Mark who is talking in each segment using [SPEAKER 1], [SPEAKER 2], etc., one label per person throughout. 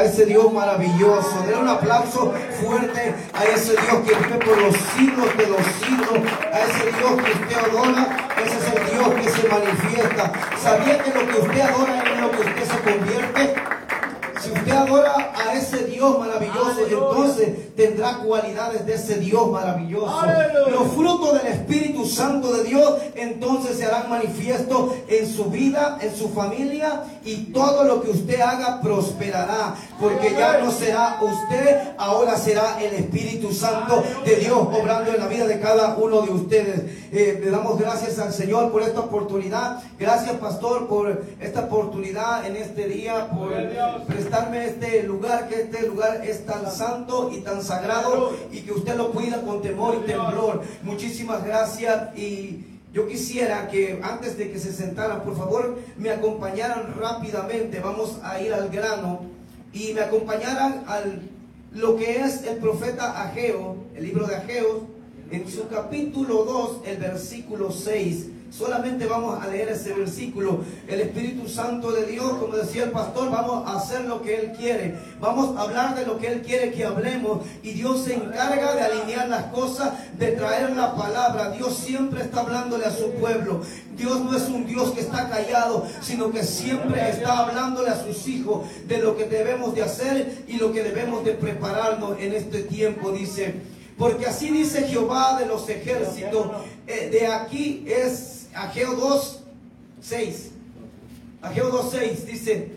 [SPEAKER 1] a ese Dios maravilloso. Denle un aplauso fuerte a ese Dios que vive por los siglos de los siglos. A ese Dios que usted adora. Ese es el Dios que se manifiesta. ¿Sabía que lo que usted adora es lo que usted se convierte? Si usted adora a ese Dios maravilloso, entonces tendrá cualidades de ese Dios maravilloso. Los frutos del Espíritu Santo de Dios entonces se harán manifiesto en su vida, en su familia y todo lo que usted haga prosperará. Porque ya no será usted, ahora será el Espíritu Santo de Dios obrando en la vida de cada uno de ustedes. Eh, le damos gracias al Señor por esta oportunidad. Gracias, pastor, por esta oportunidad en este día, por prestarme este lugar, que este lugar es tan santo y tan sagrado y que usted lo cuida con temor y temblor. Muchísimas gracias y yo quisiera que antes de que se sentaran, por favor, me acompañaran rápidamente. Vamos a ir al grano y me acompañaran al lo que es el profeta Ageo, el libro de Ageo, en su capítulo 2, el versículo 6. Solamente vamos a leer ese versículo. El Espíritu Santo de Dios, como decía el pastor, vamos a hacer lo que Él quiere. Vamos a hablar de lo que Él quiere que hablemos. Y Dios se encarga de alinear las cosas, de traer la palabra. Dios siempre está hablándole a su pueblo. Dios no es un Dios que está callado, sino que siempre está hablándole a sus hijos de lo que debemos de hacer y lo que debemos de prepararnos en este tiempo, dice. Porque así dice Jehová de los ejércitos. Eh, de aquí es Ageo 2, 6. Ageo 2, 6 dice,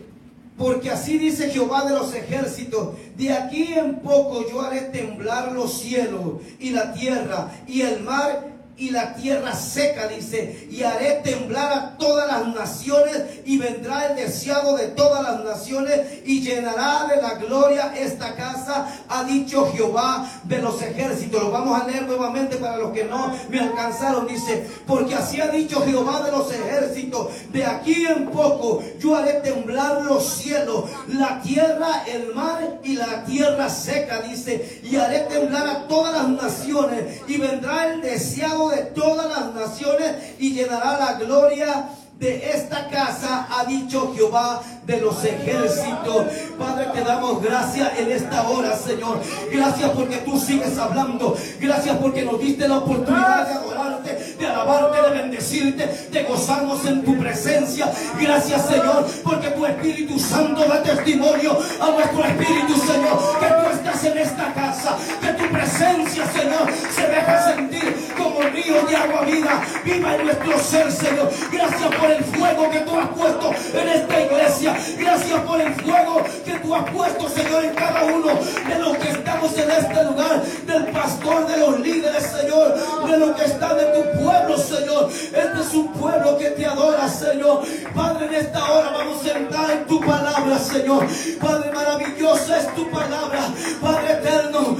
[SPEAKER 1] porque así dice Jehová de los ejércitos, de aquí en poco yo haré temblar los cielos y la tierra y el mar y la tierra seca, dice, y haré temblar a todas las naciones y vendrá el deseado de todas las naciones y llenará de la gloria esta casa, ha dicho Jehová de los ejércitos. Lo vamos a leer nuevamente para los que no me alcanzaron, dice, porque así ha dicho Jehová de los ejércitos, de aquí en poco yo haré temblar los cielos, la tierra, el mar y la tierra seca, dice, y haré temblar a todas las naciones y vendrá el deseado de todas las naciones y llenará la gloria de esta casa, ha dicho Jehová de los ejércitos. Padre, te damos gracias en esta hora, Señor. Gracias porque tú sigues hablando. Gracias porque nos diste la oportunidad de adorarte, de alabarte, de bendecirte, de gozarnos en tu presencia. Gracias, Señor, porque tu Espíritu Santo da testimonio a nuestro Espíritu, Señor, que tú estás en esta casa, que tu presencia, Señor, se deja sentir como río de agua viva, viva en nuestro ser, Señor. Gracias por el fuego que tú has puesto en esta iglesia. Gracias por el fuego que tú has puesto, Señor, en cada uno de los que estamos en este lugar, del pastor, de los líderes, Señor, de los que están de tu pueblo, Señor. Este es un pueblo que te adora, Señor. Padre, en esta hora vamos a entrar en tu palabra, Señor. Padre, maravillosa es tu palabra. Padre eterno,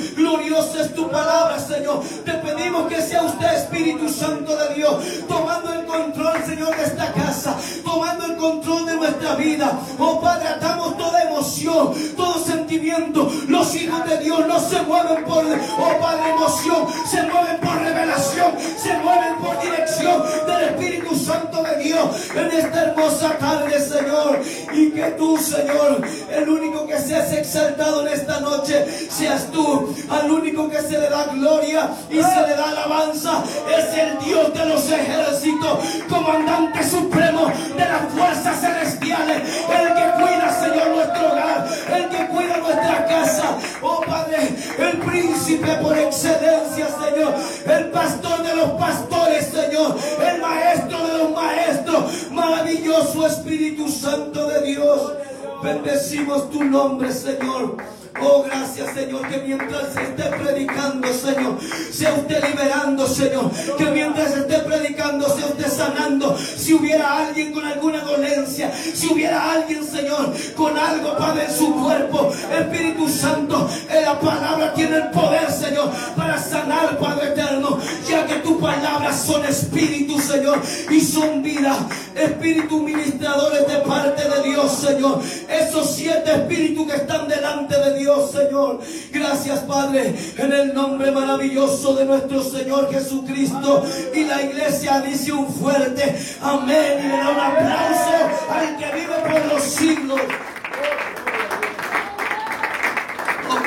[SPEAKER 1] es tu palabra, Señor. Te pedimos que sea usted, Espíritu Santo de Dios, tomando el control, Señor, de esta casa, tomando el control de nuestra vida. Oh Padre, atamos toda emoción, todo sentimiento. Los hijos de Dios no se mueven por, oh Padre, emoción, se mueven por revelación, se mueven por dirección del Espíritu Santo de Dios en esta hermosa tarde, Señor. Y que tú, Señor, el único que seas exaltado en esta noche, seas tú, al único que se le da gloria y se le da alabanza, es el Dios de los ejércitos, comandante supremo de las fuerzas celestiales, el que cuida, Señor, nuestro hogar, el que cuida nuestra casa. Oh Padre, el príncipe por excelencia, Señor, el pastor de los pastores, Señor, el maestro de los maestros, maravilloso Espíritu Santo de Dios. Bendecimos tu nombre, Señor. Oh, gracias, Señor, que mientras se esté predicando, Señor, sea usted liberando, Señor. Que mientras se esté predicando, sea usted sanando. Si hubiera alguien con alguna dolencia, si hubiera alguien, Señor, con algo, Padre, en su cuerpo, Espíritu Santo, en la palabra tiene el poder, Señor, para sanar, Padre eterno, ya que tus palabras son espíritu, Señor, y son vida. Espíritu ministradores de parte de Dios, Señor. Esos siete espíritus que están delante de Dios. Dios, Señor. Gracias, Padre, en el nombre maravilloso de nuestro Señor Jesucristo. Y la iglesia dice un fuerte amén y le da un aplauso al que vive por los siglos.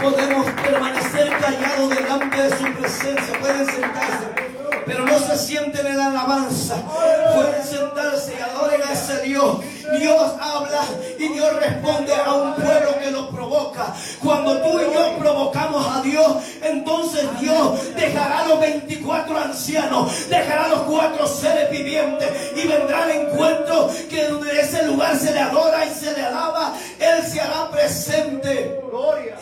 [SPEAKER 1] podemos permanecer callados delante de su presencia. Pueden sentarse pero no se sienten en la alabanza. Pueden sentarse y adoren a ese Dios. Dios habla y Dios responde a un Cuando tú y yo provocamos a Dios, entonces Dios dejará a los 24 ancianos, dejará a los cuatro seres vivientes y vendrá el encuentro que donde ese lugar se le adora y se le alaba, Él se hará presente. Gloria.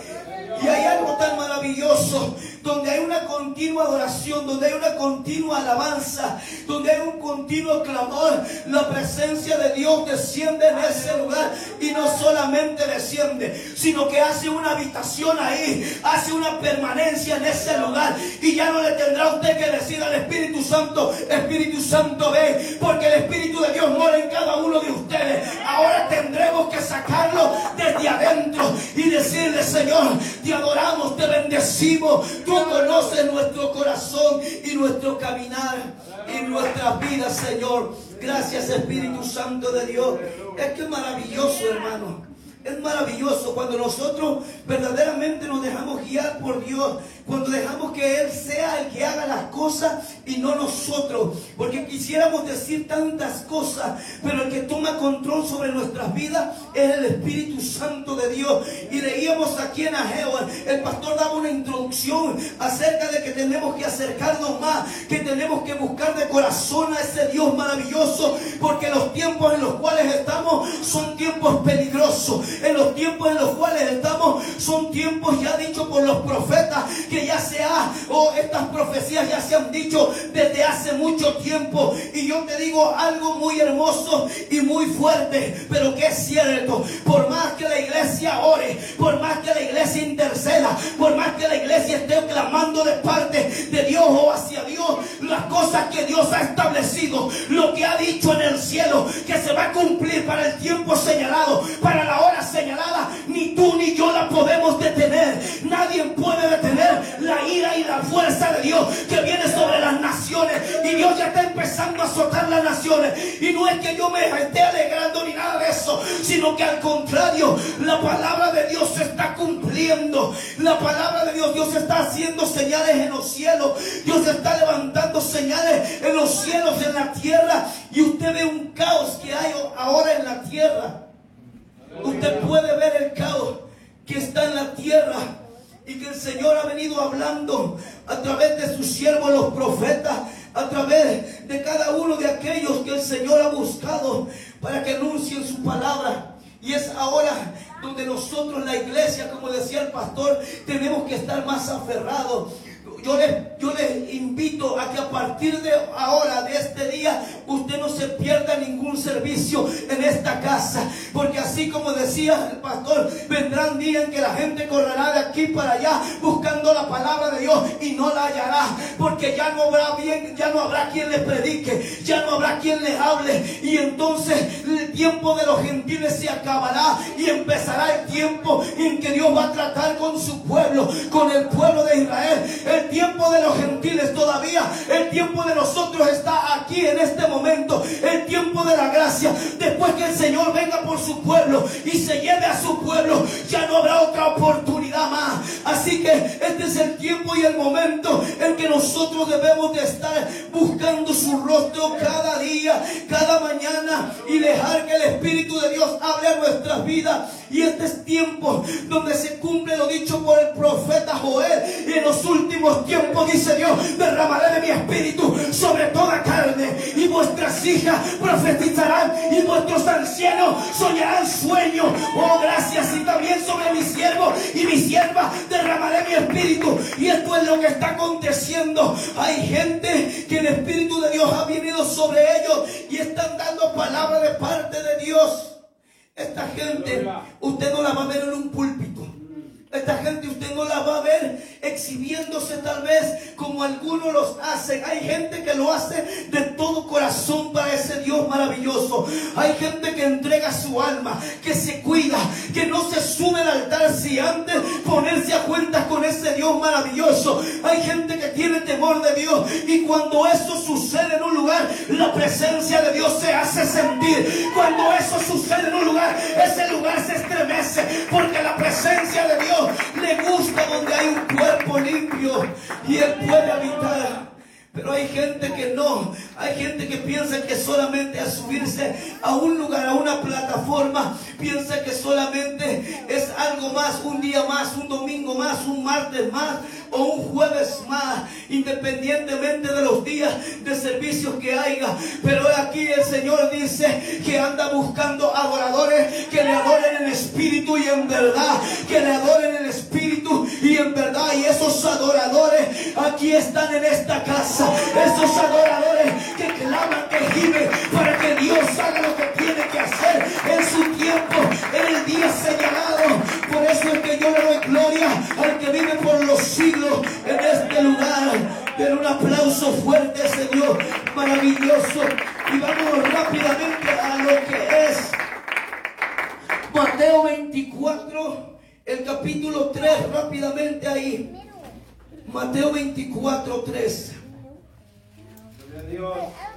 [SPEAKER 1] Y hay algo tan maravilloso donde hay una continua adoración, donde hay una continua alabanza, donde hay un continuo clamor, la presencia de Dios desciende en ese lugar y no solamente desciende, sino que hace una habitación ahí, hace una permanencia en ese lugar. Y ya no le tendrá usted que decir al Espíritu Santo, Espíritu Santo ve, porque el Espíritu de Dios mora en cada uno de ustedes. Ahora tendremos que sacarlo desde adentro y decirle, Señor, te adoramos, te bendecimos. Conoces nuestro corazón y nuestro caminar en nuestras vidas, Señor. Gracias, Espíritu Santo de Dios. Es que es maravilloso, hermano. Es maravilloso cuando nosotros verdaderamente nos dejamos guiar por Dios, cuando dejamos que Él sea el que haga las cosas y no nosotros. Porque quisiéramos decir tantas cosas, pero el que toma control sobre nuestras vidas es el Espíritu Santo de Dios. Y leíamos aquí en Ageo, el pastor daba una introducción acerca de que tenemos que acercarnos más, que tenemos que buscar de corazón a ese Dios maravilloso, porque los tiempos en los cuales estamos son tiempos peligrosos en los tiempos en los cuales estamos son tiempos ya dichos por los profetas ya se ha, o estas profecías ya se han dicho desde hace mucho tiempo. Y yo te digo algo muy hermoso y muy fuerte, pero que es cierto. Por más que la iglesia ore, por más que la iglesia interceda, por más que la iglesia esté clamando de parte de Dios o hacia Dios, las cosas que Dios ha establecido, lo que ha dicho en el cielo, que se va a cumplir para el tiempo señalado, para la hora señalada, ni tú ni yo la podemos detener. Nadie puede detener la ira y la fuerza de Dios que viene sobre las naciones. Y Dios ya está empezando a azotar las naciones. Y no es que yo me esté alegrando ni nada de eso, sino que al contrario, la palabra de Dios se está cumpliendo. La palabra de Dios, Dios está haciendo señales en los cielos. Dios está levantando señales en los cielos, en la tierra. Y usted ve un caos que hay ahora en la tierra. Usted puede ver el caos que está en la tierra y que el Señor ha venido hablando a través de sus siervos, los profetas, a través de cada uno de aquellos que el Señor ha buscado para que anuncien su palabra. Y es ahora donde nosotros, la iglesia, como decía el pastor, tenemos que estar más aferrados yo les, yo les invito a que a partir de ahora, de este día, usted no se pierda ningún servicio en esta casa. Porque así como decía el pastor, vendrán días en que la gente correrá de aquí para allá buscando la palabra de Dios y no la hallará. Porque ya no habrá bien, ya no habrá quien le predique, ya no habrá quien le hable. Y entonces el tiempo de los gentiles se acabará y empezará el tiempo en que Dios va a tratar con su pueblo, con el pueblo de Israel. El tiempo de los gentiles todavía. El tiempo de nosotros está aquí en este momento. El tiempo de la gracia. Después que el Señor venga por su pueblo y se lleve a su pueblo, ya no habrá otra oportunidad el momento en que nosotros debemos de estar buscando su rostro cada día, cada mañana y dejar que el Espíritu de Dios hable a nuestras vidas. Y este es tiempo donde se cumple lo dicho por el profeta Joel. Y en los últimos tiempo, dice Dios, derramaré de mi espíritu sobre toda carne. Y vuestras hijas profetizarán y vuestros ancianos soñarán sueños. Oh, gracias. Y también sobre mi siervo y mi sierva derramaré mi espíritu. Y esto es lo que está aconteciendo. Hay gente que el Espíritu de Dios ha venido sobre ellos y están dando palabra de parte de Dios. Esta gente, usted no la va a ver en un púlpito. Esta gente usted no la va a ver exhibiéndose tal vez como algunos los hacen. Hay gente que lo hace de todo corazón para ese Dios maravilloso. Hay gente que entrega su alma, que se cuida, que no se sube al altar si antes ponerse a cuentas con ese Dios maravilloso. Hay gente que tiene temor de Dios y cuando eso sucede en un lugar, la presencia de Dios se hace sentir. Cuando eso sucede en un lugar, ese lugar se estremece porque la presencia de Dios le gusta limpio y Él puede habitar. Pero hay gente que no, hay gente que piensa que solamente a subirse a un lugar, a una plataforma, piensa que solamente es algo más, un día más, un domingo más, un martes más o un jueves más, independientemente de los días de servicios que haya. Pero aquí el Señor dice que anda buscando adoradores que le adoren en espíritu y en verdad, que le adoren en espíritu y en verdad. Y esos adoradores aquí están en esta casa aplauso fuerte Dios maravilloso. Y vamos rápidamente a lo que es Mateo 24, el capítulo 3, rápidamente ahí. Mateo 24, 3.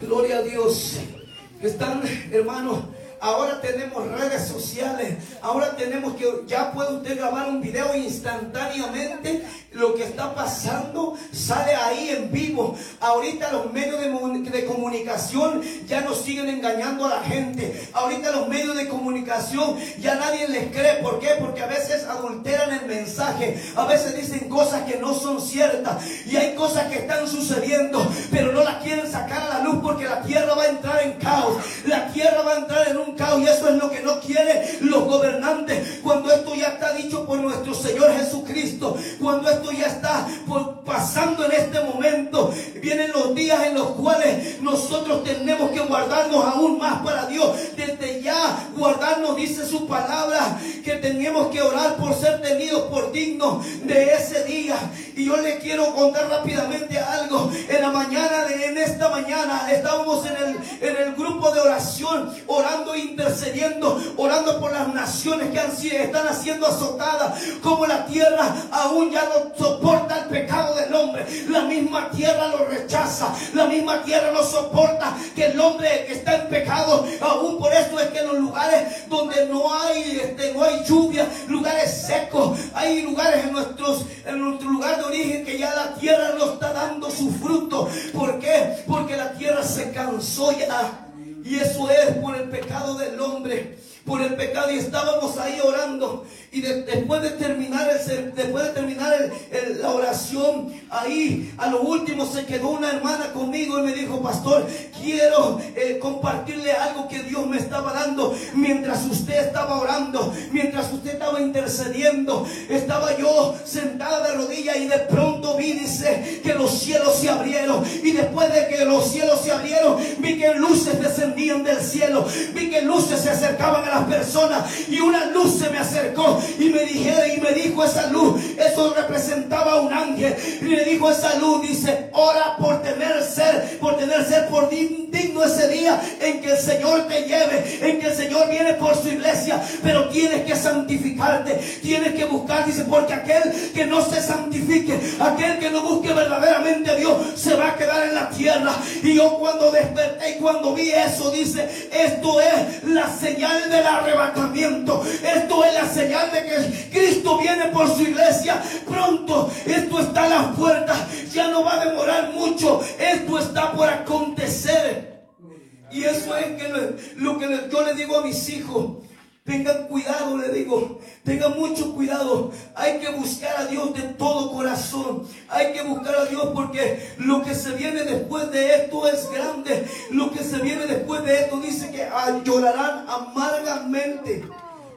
[SPEAKER 1] Gloria a Dios. Están, hermanos, Ahora tenemos redes sociales. Ahora tenemos que ya puede usted grabar un video instantáneamente. Lo que está pasando sale ahí en vivo. Ahorita los medios de, comunicación ya nos siguen engañando a la gente. Ahorita los medios de comunicación ya nadie les cree. ¿Por qué? Porque a veces adulteran el mensaje. A veces dicen cosas que no son ciertas. Y hay cosas que están sucediendo, pero no las quieren sacar a la luz porque la tierra va a entrar en caos. La tierra va a entrar en un y eso es lo que no quieren los gobernantes. Cuando esto ya está dicho por nuestro Señor Jesucristo, cuando esto ya está pasando en este momento, vienen los días en los cuales nosotros tenemos que guardarnos aún más para Dios. Desde ya guardarnos, dice su palabra, que tenemos que orar por ser tenidos por dignos de ese día. Y yo le quiero contar rápidamente algo. En la mañana de en esta mañana estábamos en el, en el grupo de oración orando intercediendo, orando por las naciones que han, están siendo azotadas, como la tierra aún ya no soporta el pecado del hombre. La misma tierra lo rechaza, la misma tierra no soporta que el hombre que está en pecado, aún por eso es que en los lugares donde no hay, este, no hay lluvia, lugares secos, hay lugares en nuestros, en nuestro lugar de origen que ya la tierra no está dando su fruto. ¿Por qué? Porque la tierra se cansó ya y eso es por el pecado del hombre. Por el pecado y estábamos ahí orando y después de terminar el, después de terminar la oración ahí a lo último se quedó una hermana conmigo y me dijo pastor quiero eh, compartirle algo que Dios me estaba dando mientras usted estaba orando mientras usted estaba intercediendo. Estaba yo sentada de rodillas y de pronto vi dice que los cielos se abrieron. Y después de que los cielos se abrieron vi que luces descendían del cielo. Vi que luces se acercaban a la personas y una luz se me acercó y me dijeron y me dijo esa luz, eso representaba un ángel y me dijo esa luz, dice, ora por tener ser, por tener ser por digno ese día en que el Señor te lleve, en que el Señor viene por su iglesia, pero tienes que santificarte, tienes que buscar, dice, porque aquel que no se santifique, aquel que no busque verdaderamente a Dios, se va a quedar en la tierra. Y yo cuando desperté y cuando vi eso, dice, esto es la señal de arrebatamiento. Esto es la señal de que Cristo viene por su iglesia pronto. Esto está a la puerta. Ya no va a demorar mucho. Esto está por acontecer. Y eso es que lo que yo le digo a mis hijos. Tengan cuidado, le digo. Tengan mucho cuidado. Hay que buscar a Dios de todo corazón. Hay que buscar a Dios porque lo que se viene después de esto es grande. Lo que se viene después de esto dice que llorarán amargamente.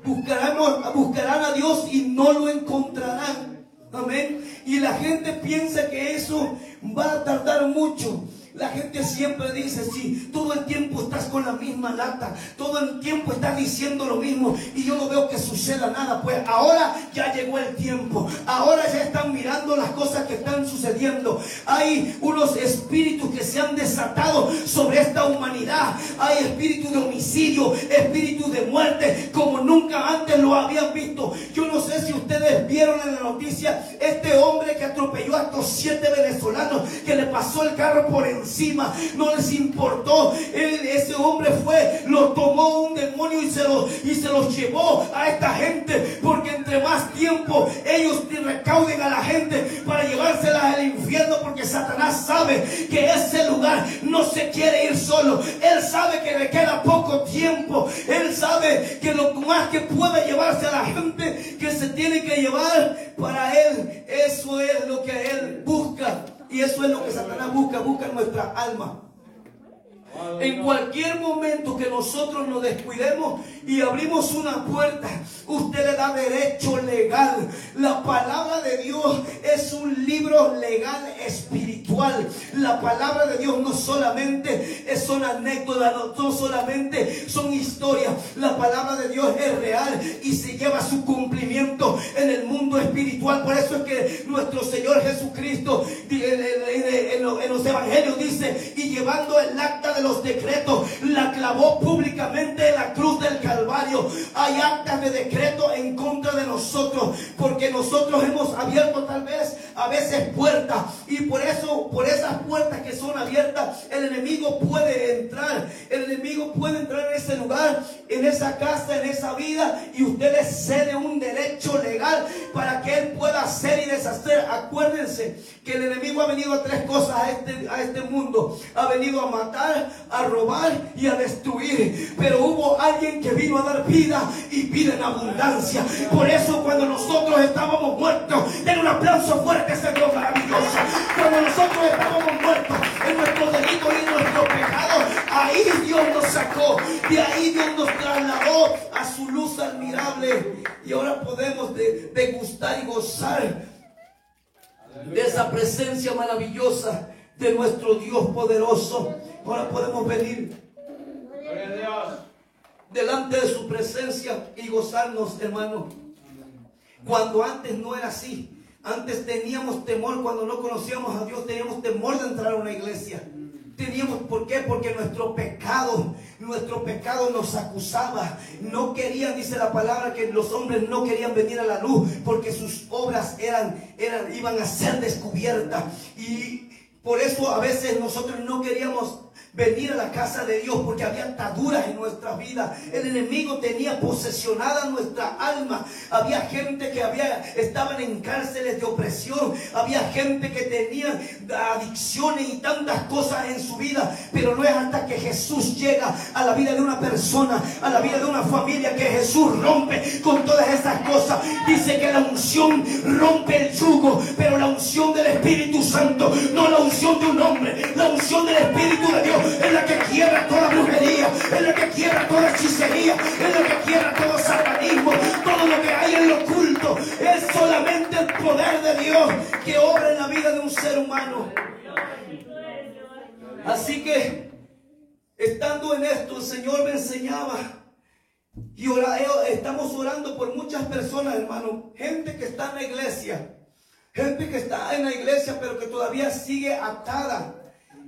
[SPEAKER 1] Buscarán, buscarán a Dios y no lo encontrarán. Amén. Y la gente piensa que eso va a tardar mucho. La gente siempre dice, sí, todo el tiempo estás con la misma lata, todo el tiempo estás diciendo lo mismo y yo no veo que suceda nada. Pues ahora ya llegó el tiempo, ahora ya están mirando las cosas que están sucediendo. Hay unos espíritus que se han desatado sobre esta humanidad. Hay espíritus de homicidio, espíritus de muerte, como nunca antes lo habían visto. Yo no sé si ustedes vieron en la noticia este hombre que atropelló a estos siete venezolanos, que le pasó el carro por encima encima, no les importó. ese hombre fue, lo tomó un demonio y se, lo, y se los llevó a esta gente, porque entre más tiempo ellos recauden a la gente, para llevárselas al infierno porque Satanás sabe que ese lugar no se quiere ir solo. Él sabe que le queda poco tiempo. Él sabe que lo más que puede llevarse a la gente que se tiene que llevar para él, eso es lo que él busca. Y eso es lo que Satanás busca, busca nuestra alma. En cualquier momento que nosotros nos descuidemos y abrimos una puerta, usted le da derecho legal. La palabra de Dios es un libro legal espiritual. La palabra de Dios no solamente son anécdotas, no solamente son historias. La palabra de Dios es real y se lleva su cumplimiento en el mundo espiritual. Por eso es que nuestro Señor Jesucristo en los evangelios dice, y llevando el acta de los decretos, la clavó públicamente en la cruz del Calvario. Hay actas de decreto en contra de nosotros, porque nosotros hemos abierto tal vez a veces puertas, y por eso, por esas puertas que son abiertas, el enemigo puede entrar, el enemigo puede entrar en ese lugar, en esa casa, en esa vida, y usted le cede un derecho legal para que él pueda hacer y deshacer. Acuérdense que el enemigo ha venido a tres cosas a este, a este mundo. Ha venido a matar, a robar y a destruir. Pero hubo alguien que vino a dar vida y vida en abundancia. Por eso cuando nosotros estábamos muertos, den un aplauso fuerte ese Dios maravilloso. Cuando nosotros estábamos muertos en nuestro delito y en nuestro pecado, ahí Dios nos sacó. De ahí Dios nos trasladó a su luz admirable. Y ahora podemos degustar y gozar de esa presencia maravillosa de nuestro Dios poderoso. Ahora podemos venir delante de su presencia y gozarnos, hermano. Cuando antes no era así. Antes teníamos temor cuando no conocíamos a Dios, teníamos temor de entrar a una iglesia. Teníamos, ¿por qué? Porque nuestro pecado, nuestro pecado nos acusaba. No querían, dice la palabra, que los hombres no querían venir a la luz porque sus obras eran, eran, iban a ser descubiertas. Y por eso a veces nosotros no queríamos venir a la casa de Dios porque había ataduras en nuestra vida. El enemigo tenía posesionada nuestra alma. Había gente que había, estaban en cárceles de opresión. Había gente que tenía adicciones y tantas cosas en su vida. Pero no es hasta que Jesús llega a la vida de una persona, a la vida de una familia, que Jesús rompe con todas esas cosas. Dice que la unción rompe el yugo, pero la unción del Espíritu Santo, no la unción de un hombre, la unción del Espíritu de Dios es la que quiebra toda brujería, es la que quiebra toda hechicería, es la que quiebra todo satanismo, todo lo que hay en lo oculto. Es solamente el poder de Dios que obra en la vida de un ser humano. Así que, estando en esto, el Señor me enseñaba. Y eh, estamos orando por muchas personas, hermano. Gente que está en la iglesia. Gente que está en la iglesia, pero que todavía sigue atada.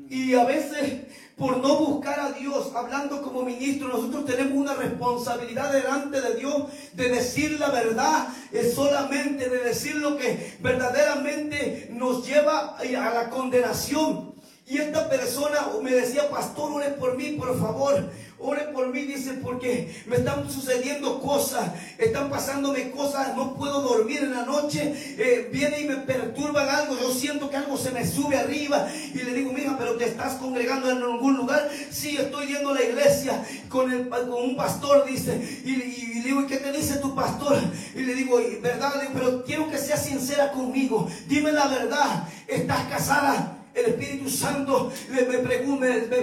[SPEAKER 1] Y a veces por no buscar a Dios, hablando como ministro, nosotros tenemos una responsabilidad delante de Dios de decir la verdad, es solamente de decir lo que verdaderamente nos lleva a la condenación. Y esta persona me decía, pastor, ore por mí, por favor. Ore por mí, dice, porque me están sucediendo cosas, están pasándome cosas, no puedo dormir en la noche, eh, viene y me perturban algo, yo siento que algo se me sube arriba y le digo, mija, pero te estás congregando en algún lugar, sí, estoy yendo a la iglesia con, el, con un pastor, dice, y, y, digo, ¿y qué te dice tu pastor? Y le digo, ¿verdad? pero quiero que seas sincera conmigo, dime la verdad, ¿estás casada? El Espíritu Santo me,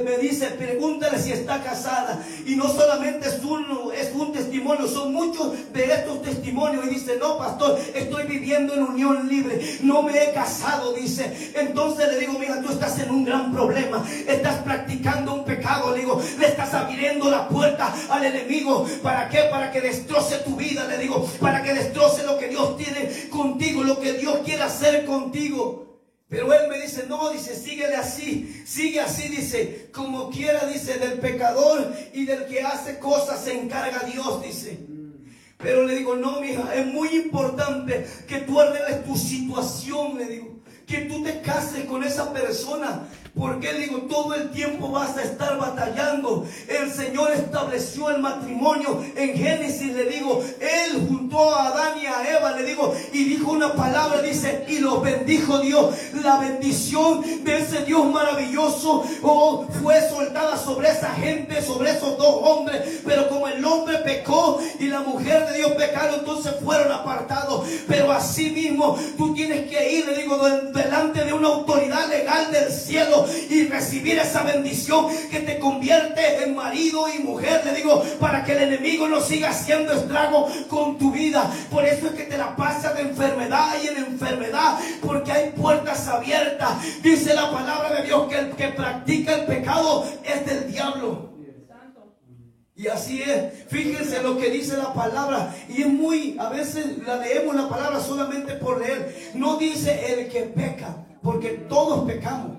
[SPEAKER 1] me, dice, pregúntale si está casada. Y no solamente es un, es un testimonio, son muchos de estos testimonios. Y dice, no, pastor, estoy viviendo en unión libre. No me he casado, dice. Entonces le digo, mira, tú estás en un gran problema. Estás practicando un pecado. Le digo, le estás abriendo la puerta al enemigo. ¿Para qué? Para que destroce tu vida. Le digo, para que destroce lo que Dios tiene contigo, lo que Dios quiere hacer contigo. Pero él me dice, no, dice, síguele así, sigue así, dice, como quiera, dice, del pecador y del que hace cosas se encarga Dios, dice. Pero le digo, no, mija, es muy importante que tú arregles tu situación, le digo que tú con esa persona. Porque digo, todo el tiempo vas a estar batallando. El Señor estableció el matrimonio en Génesis, le digo, Él juntó a Adán y a Eva, le digo, y dijo una palabra, dice, y los bendijo Dios. La bendición de ese Dios maravilloso oh, fue soltada sobre esa gente, sobre esos dos hombres. Pero como el hombre pecó y la mujer de Dios pecaron, entonces fueron apartados. Pero así mismo tú tienes que ir, le digo, delante de una autoridad legal del cielo y recibir esa bendición que te convierte en marido y mujer. Le digo, para que el enemigo no siga haciendo estrago con tu vida. Por eso es que te la pasas de enfermedad y en enfermedad, porque hay puertas abiertas. Dice la palabra de Dios que el que practica el pecado es del diablo. Y así es. Fíjense lo que dice la palabra. Y es muy, a veces la leemos la palabra solamente por leer. No dice el que peca, porque todos pecamos.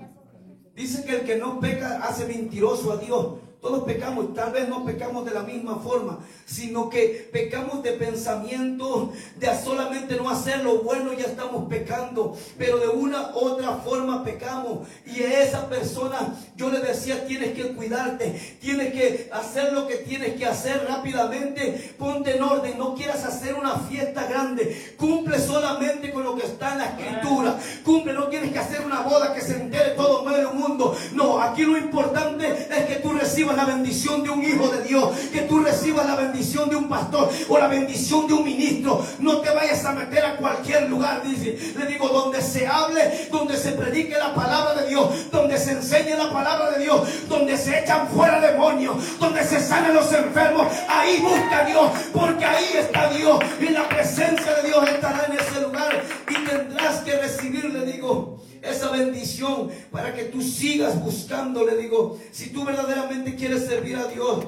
[SPEAKER 1] Dice que el que no peca hace mentiroso a Dios. Todos pecamos, tal vez no pecamos de la misma forma, sino que pecamos de pensamiento, de solamente no hacer lo bueno, ya estamos pecando, pero de una u otra forma pecamos. Y a esa persona yo le decía, tienes que cuidarte, tienes que hacer lo que tienes que hacer rápidamente, ponte en orden, no quieras hacer una fiesta grande, cumple solamente con lo que está en la escritura, cumple, no tienes que hacer una boda que se entere todo medio mundo, no, aquí lo importante es que tú recibas la bendición de un hijo de Dios, que tú recibas la bendición de un pastor o la bendición de un ministro. No te vayas a meter a cualquier lugar, dice. Le digo, donde se hable, donde se predique la palabra de Dios, donde se enseñe la palabra de Dios, donde se echan fuera demonios, donde se sanen los enfermos. Ahí busca Dios, porque ahí está Dios y la presencia de Dios estará en ese lugar y tendrás que recibir, le digo esa bendición para que tú sigas buscando. Le digo, si tú verdaderamente quieres servir a Dios,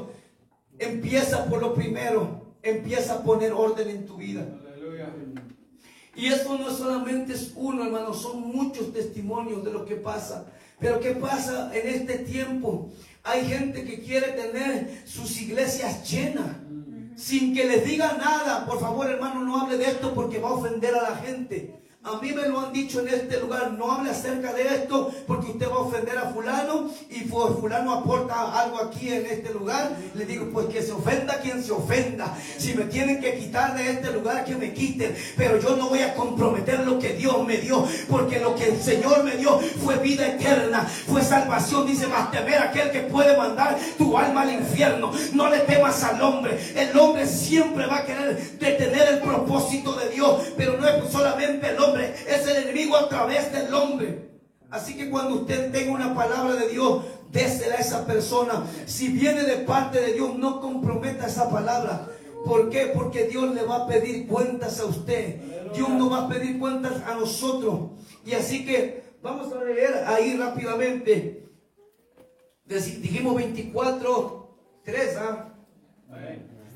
[SPEAKER 1] empieza por lo primero, empieza a poner orden en tu vida. Y eso no solamente es uno, hermano, son muchos testimonios de lo que pasa. Pero ¿qué pasa en este tiempo? Hay gente que quiere tener sus iglesias llenas sin que les diga nada. Por favor, hermano, no hable de esto porque va a ofender a la gente. A mí me lo han dicho en este lugar, no hable acerca de esto porque usted va a ofender a fulano y fulano aporta algo aquí en este lugar. Le digo, pues que se ofenda quien se ofenda. Si me tienen que quitar de este lugar, que me quiten. Pero yo no voy a comprometer lo que Dios me dio, porque lo que el Señor me dio fue vida eterna, fue salvación. Dice, más temer aquel que puede mandar tu alma al infierno. No le temas al hombre. El hombre siempre va a querer detener el propósito de Dios, pero no es solamente el hombre es el enemigo a través del hombre. Así que cuando usted tenga una palabra de Dios, désela a esa persona. Si viene de parte de Dios, no comprometa esa palabra. ¿Por qué? Porque Dios le va a pedir cuentas a usted. Dios no va a pedir cuentas a nosotros. Y así que vamos a leer ahí rápidamente. Dijimos 24, 3. ¿ah?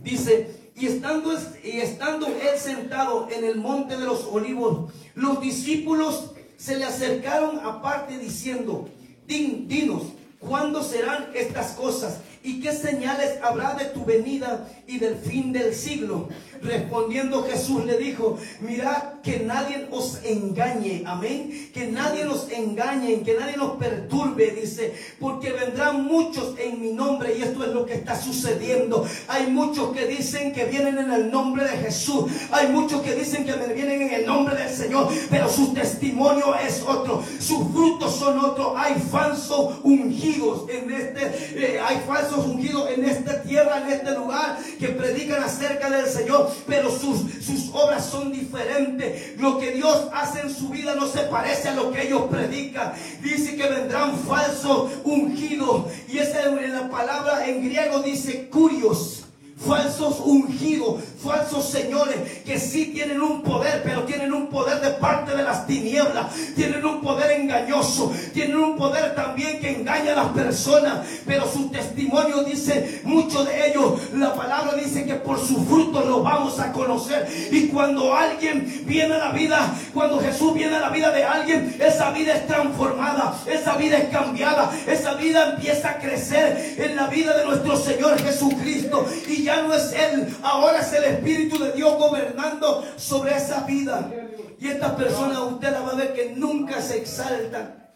[SPEAKER 1] Dice, y estando, y estando él sentado en el monte de los olivos, los discípulos se le acercaron aparte diciendo, dinos, ¿cuándo serán estas cosas? ¿Y qué señales habrá de tu venida y del fin del siglo? Respondiendo Jesús le dijo, mirad que nadie os engañe, amén, que nadie nos engañe, que nadie nos perturbe, dice, porque vendrán muchos en mi nombre y esto es lo que está sucediendo. Hay muchos que dicen que vienen en el nombre de Jesús, hay muchos que dicen que vienen en el nombre del Señor, pero su testimonio es otro, sus frutos son otros. Hay falsos ungidos en este, eh, hay falsos ungidos en esta tierra, en este lugar, que predican acerca del Señor pero sus, sus obras son diferentes. Lo que Dios hace en su vida no se parece a lo que ellos predican. Dice que vendrán falsos ungidos. Y esa en la palabra en griego dice curios falsos ungidos, falsos señores que sí tienen un poder, pero tienen un poder de parte de las tinieblas, tienen un poder engañoso, tienen un poder también que engaña a las personas, pero su testimonio dice, muchos de ellos, la palabra dice que por sus frutos los vamos a conocer. Y cuando alguien viene a la vida, cuando Jesús viene a la vida de alguien, esa vida es transformada, esa vida es cambiada, esa vida empieza a crecer en la vida de nuestro Señor Jesucristo. Y ya no es Él, ahora es el Espíritu de Dios gobernando sobre esa vida. Y estas personas usted la va a ver que nunca se exaltan.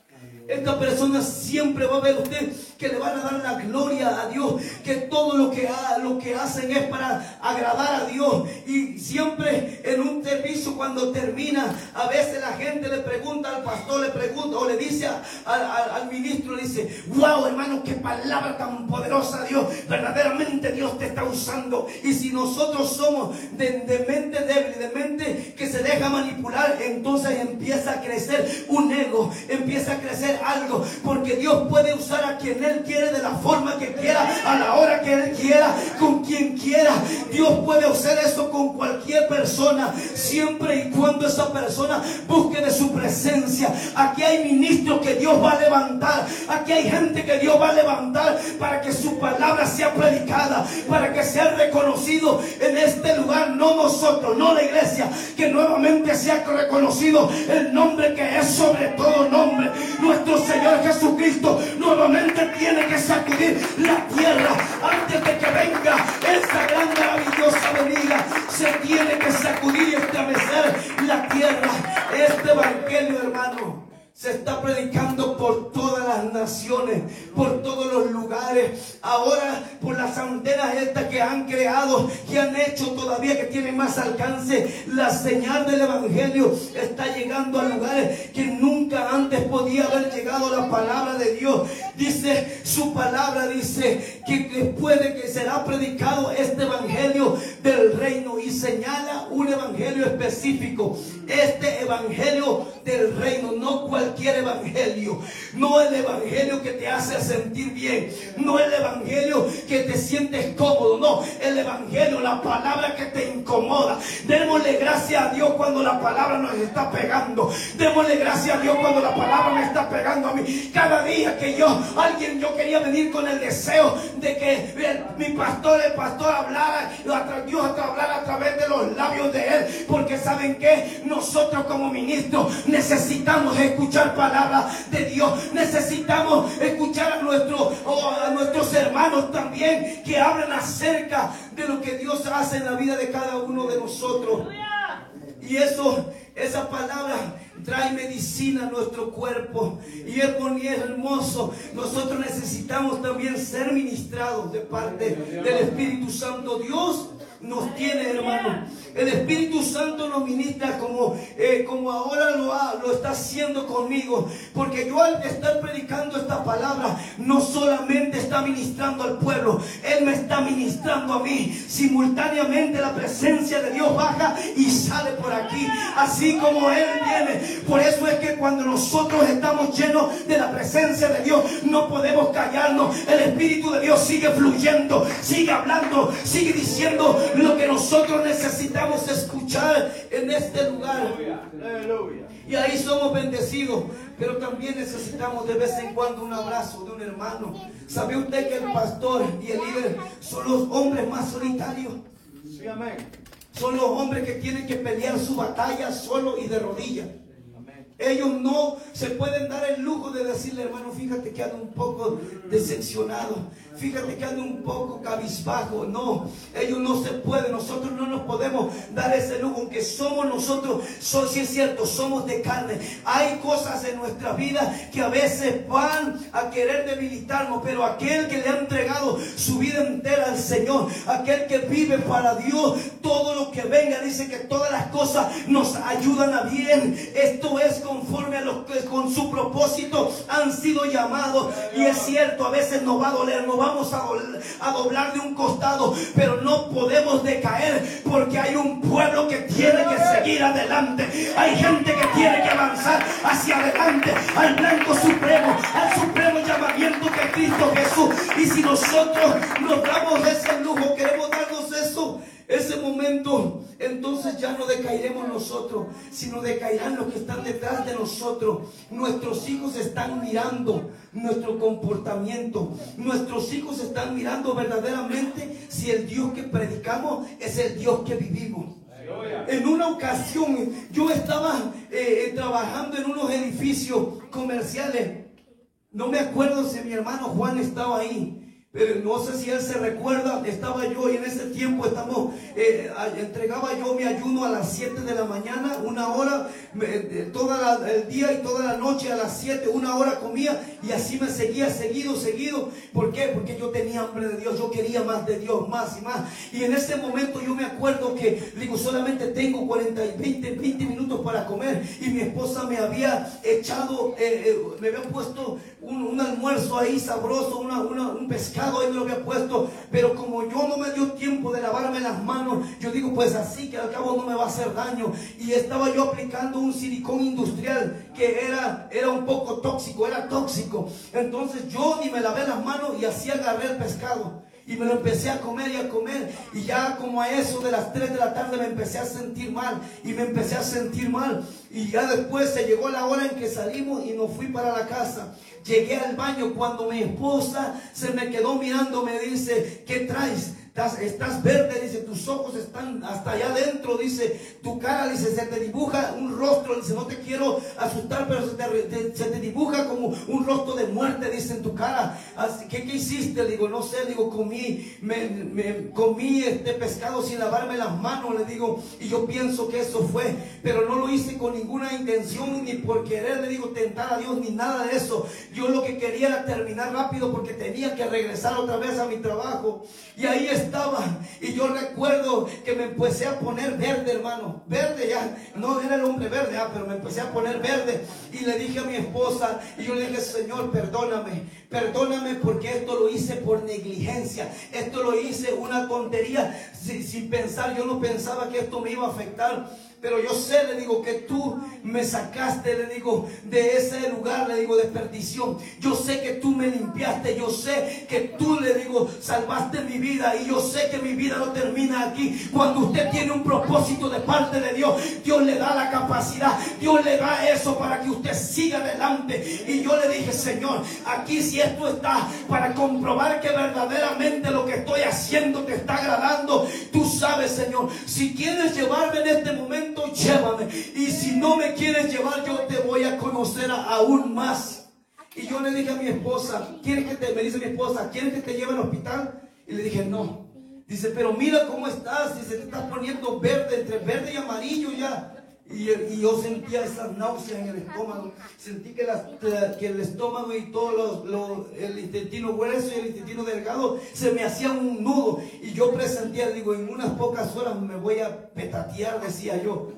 [SPEAKER 1] Esta persona siempre va a ver usted que le van a dar la gloria a Dios, que todo lo que, lo que hacen es para agradar a Dios. Y siempre en un servicio cuando termina, a veces la gente le pregunta al pastor, le pregunta o le dice al, ministro, le dice, wow hermano, qué palabra tan poderosa Dios, verdaderamente Dios te está usando. Y si nosotros somos de, de mente débil, de mente que se deja manipular, entonces empieza a crecer un ego, empieza a crecer algo, porque Dios puede usar a quien Él quiere de la forma que quiera, a la hora que Él quiera, con quien quiera. Dios puede hacer eso con cualquier persona, siempre y cuando esa persona busque de su presencia. Aquí hay ministros que Dios va a levantar, aquí hay gente que Dios va a levantar para que su palabra sea predicada, para que sea reconocido en este lugar, no nosotros, no la iglesia, que nuevamente sea reconocido el nombre que es sobre todo nombre. Nuestro Señor Jesucristo nuevamente tiene que sacudir la tierra antes de que venga esa gran maravillosa venida. Se tiene que sacudir y estremecer la tierra. Este evangelio, hermano se está predicando por todas las naciones, por todos los lugares. Ahora, por las antenas estas que han creado, que han hecho todavía que tienen más alcance, la señal del Evangelio está llegando a lugares que nunca antes podía haber llegado la palabra de Dios. Dice su palabra, dice que después de que será predicado este Evangelio del reino y señala un Evangelio específico. Este Evangelio del reino, no cualquier cualquier evangelio. No el evangelio que te hace sentir bien. No el evangelio que te sientes cómodo. No, el evangelio, la palabra que te incomoda. Démosle gracias a Dios cuando la palabra nos está pegando. Démosle gracias a Dios cuando la palabra me está pegando a mí. Cada día que yo, alguien, yo quería venir con el deseo de que mi pastor, el pastor hablara, Dios hablara a través de los labios de él. Porque saben que nosotros como ministros necesitamos escuchar palabra de Dios. Necesitamos escuchar a, nuestro, a nuestros hermanos también que hablan acerca de lo que Dios hace en la vida de cada uno de nosotros. Y eso, esa palabra trae medicina a nuestro cuerpo. Y es bonito, hermoso. Nosotros necesitamos también ser ministrados de parte del Espíritu Santo. Dios nos tiene, hermano. El Espíritu Santo nos ministra como, eh, como ahora lo, ha, lo está haciendo conmigo. Porque yo al estar predicando esta palabra, no solamente está ministrando al pueblo, Él me está ministrando a mí. Simultáneamente la presencia de Dios baja y sale por aquí. Así como Él viene. Por eso es que cuando nosotros estamos llenos de la presencia de Dios, no podemos callarnos. El Espíritu de Dios sigue fluyendo, sigue hablando, sigue diciendo lo que nosotros necesitamos escuchar en este lugar. Y ahí somos bendecidos, pero también necesitamos de vez en cuando un abrazo de un hermano. ¿Sabe usted que el pastor y el líder son los hombres más solitarios? Son los hombres que tienen que pelear su batalla solo y de rodillas. Ellos no se pueden dar el lujo de decirle, hermano, fíjate que ando un poco decepcionado. Fíjate que ando un poco cabizbajo. No, ellos no se pueden. Nosotros no nos podemos dar ese lujo. Aunque somos nosotros, si es cierto, somos de carne. Hay cosas en nuestra vida que a veces van a querer debilitarnos. Pero aquel que le ha entregado su vida entera al Señor, aquel que vive para Dios, todo lo que venga, dice que todas las cosas nos ayudan a bien. Esto es conforme a lo que con su propósito han sido llamados. Y es cierto, a veces nos va a doler, nos vamos a, doblar de un costado, pero no podemos decaer porque hay un pueblo que tiene que seguir adelante. Hay gente que tiene que avanzar hacia adelante al blanco supremo, al supremo llamamiento de Cristo Jesús. Y si nosotros nos damos ese lujo, queremos eso, ese momento, entonces ya no decaeremos nosotros, sino decaerán los que están detrás de nosotros. Nuestros hijos están mirando nuestro comportamiento. Nuestros hijos están mirando verdaderamente si el Dios que predicamos es el Dios que vivimos. En una ocasión yo estaba eh, eh, trabajando en unos edificios comerciales. No me acuerdo si mi hermano Juan estaba ahí. Pero no sé si él se recuerda, estaba yo y en ese tiempo estamos, eh, entregaba yo mi ayuno a las 7 de la mañana, una hora, todo el día y toda la noche a las 7, una hora comía y así me seguía seguido, seguido. ¿Por qué? Porque yo tenía hambre de Dios, yo quería más de Dios, más y más. Y en ese momento yo me acuerdo que, digo, solamente tengo 40, 20, 20 minutos para comer y mi esposa me había echado, eh, eh, me había puesto un, almuerzo ahí sabroso, un pescado me lo había puesto, pero como yo no me dio tiempo de lavarme las manos, yo digo, pues así que al cabo no me va a hacer daño. Y estaba yo aplicando un silicón industrial que era, era un poco tóxico, era tóxico. Entonces yo ni me lavé las manos y así agarré el pescado. Y me lo empecé a comer y a comer. Y ya como a eso de las 3 de la tarde me empecé a sentir mal. Y me empecé a sentir mal. Y ya después se llegó la hora en que salimos y nos fui para la casa. Llegué al baño cuando mi esposa se me quedó mirando, me dice, ¿qué traes? Estás, verde, dice, tus ojos están hasta allá adentro, dice, tu cara, dice, se te dibuja un rostro, dice, no te quiero asustar, pero se te, dibuja como un rostro de muerte, dice, en tu cara. Así, ¿qué, ¿Qué hiciste? Digo, no sé, digo, comí, me, comí este pescado sin lavarme las manos, le digo, y yo pienso que eso fue, pero no lo hice con ninguna intención, ni por querer, le digo, tentar a Dios, ni nada de eso. Yo lo que quería era terminar rápido porque tenía que regresar otra vez a mi trabajo. Y ahí estaba. Y yo recuerdo que me empecé a poner verde, hermano. Verde ya. No era el hombre verde, ah, pero me empecé a poner verde. Y le dije a mi esposa, y yo le dije, Señor, perdóname. Perdóname porque esto lo hice por negligencia. Esto lo hice una tontería. Sin, sin pensar, yo no pensaba que esto me iba a afectar. Pero yo sé, le digo, que tú me sacaste, le digo, de ese lugar, le digo, de perdición. Yo sé que tú me limpiaste. Yo sé que tú, le digo, salvaste mi vida. Y yo sé que mi vida no termina aquí. Cuando usted tiene un propósito de parte de Dios, Dios le da la capacidad. Dios le da eso para que usted siga adelante. Y yo le dije, Señor, aquí si esto está para comprobar que verdaderamente lo que estoy haciendo te está agradando, tú sabes, Señor, si quieres llevarme en este momento, llévame. Y si no me quieres llevar, yo te voy a conocer aún más. Y yo le dije a mi esposa, ¿quieres que te, me dice mi esposa, ¿quieres que te lleve al hospital? Y le dije, no. Dice, pero mira cómo estás. Dice, te estás poniendo verde, entre verde y amarillo ya. Y, yo sentía esa náusea en el estómago. Sentí que, que el estómago y todo los, el intestino grueso y el intestino delgado se me hacía un nudo. Y yo presentía, digo, en unas pocas horas me voy a petatear, decía yo.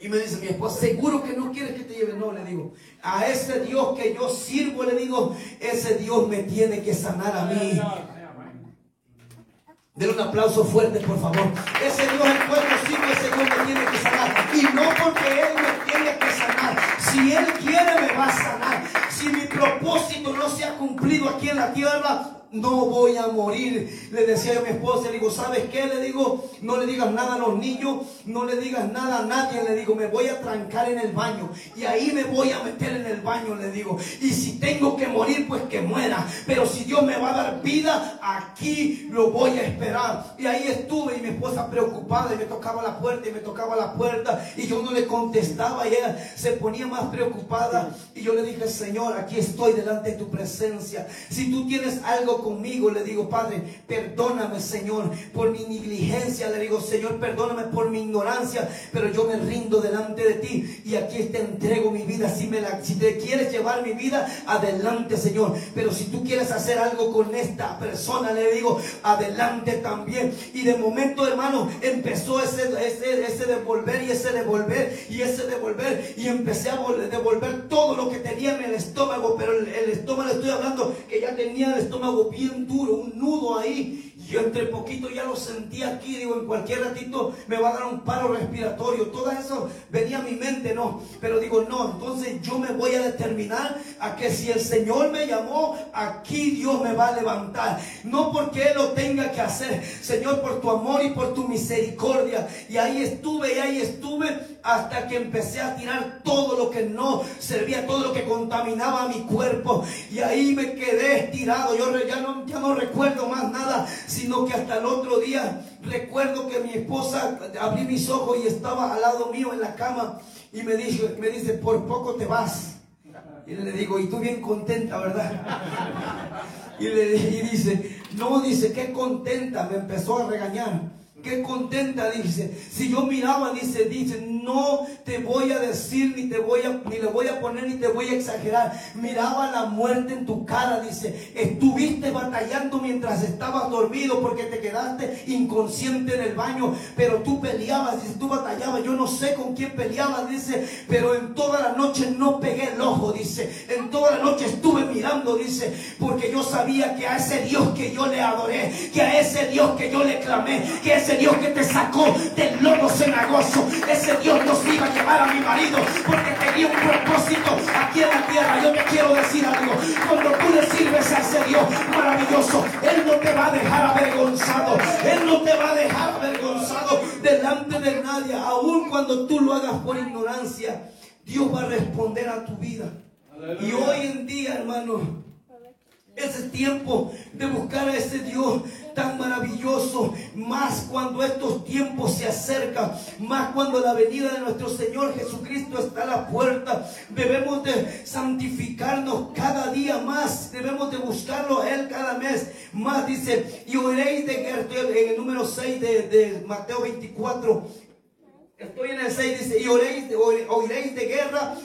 [SPEAKER 1] Y me dice mi esposa, seguro que no quieres que te lleve. No, le digo, a ese Dios que yo sirvo, le digo, ese Dios me tiene que sanar a mí. Denle un aplauso fuerte, por favor. Ese no voy a morir. Le decía a mi esposa, le digo, ¿sabes qué? Le digo, no le digas nada a los niños, no le digas nada a nadie. Le digo, me voy a trancar en el baño y ahí me voy a meter en el baño, le digo. Y si tengo que morir, pues que muera. Pero si Dios me va a dar vida, aquí lo voy a esperar. Y ahí estuve y mi esposa preocupada y me tocaba la puerta y me tocaba la puerta y yo no le contestaba y ella se ponía más preocupada. Y yo le dije, Señor, aquí estoy delante de tu presencia. Si tú tienes algo conmigo, le digo, Padre, perdóname, Señor, por mi negligencia. Le digo, Señor, perdóname por mi ignorancia, pero yo me rindo delante de ti y aquí te entrego mi vida. Si, me la, si te quieres llevar mi vida, adelante, Señor. Pero si tú quieres hacer algo con esta persona, le digo, adelante también. Y de momento, hermano, empezó ese, ese, ese devolver y ese devolver y ese devolver. Y empecé a devolver todo lo que tenía en el estómago, pero el, el estómago, estoy hablando que ya tenía el estómago bien duro, un nudo ahí. Yo entre poquito ya lo sentí aquí, digo, en cualquier ratito me va a dar un paro respiratorio. Todo eso venía a mi mente, no. Pero digo, no, entonces yo me voy a determinar a que si el Señor me llamó, aquí Dios me va a levantar. No porque Él lo tenga que hacer, Señor, por tu amor y por tu misericordia. Y ahí estuve, y ahí estuve hasta que empecé a tirar todo lo que no servía, todo lo que contaminaba mi cuerpo. Y ahí me quedé estirado. Yo ya no, ya no recuerdo más nada, sino que hasta el otro día recuerdo que mi esposa abrí mis ojos y estaba al lado mío en la cama y me dice, me dice, por poco te vas. Y le digo, y tú bien contenta, ¿verdad? Y le y dice, no, dice, qué contenta, me empezó a regañar qué contenta, dice. Si yo miraba, dice, dice, no te voy a decir, ni te voy a, ni le voy a poner, ni te voy a exagerar. Miraba la muerte en tu cara, dice. Estuviste batallando mientras estabas dormido porque te quedaste inconsciente en el baño, pero tú peleabas, dice, tú batallabas. Yo no sé con quién peleabas, dice, pero en toda la noche no pegué el ojo, dice. En toda la noche estuve mirando, dice, porque yo sabía que a ese Dios que yo le adoré, que a ese Dios que yo le clamé, que a ese Dios que te sacó del lodo cenagoso, ese Dios nos iba a llevar a mi marido porque tenía un propósito aquí en la tierra. Yo te quiero decir algo, cuando tú le sirves a ese Dios maravilloso, Él no te va a dejar avergonzado, Él no te va a dejar avergonzado delante de nadie, aun cuando tú lo hagas por ignorancia. Dios va a responder a tu vida. Y hoy en día, hermano, ese tiempo de buscar a ese Dios tan maravilloso, más cuando estos tiempos se acercan, más cuando la venida de nuestro Señor Jesucristo está a la puerta. Debemos de santificarnos cada día más, debemos de buscarlo a Él cada mes más. Dice, y oiréis de en el número 6 de, Mateo 24, estoy en el 6, dice, y oiréis, oiréis de guerra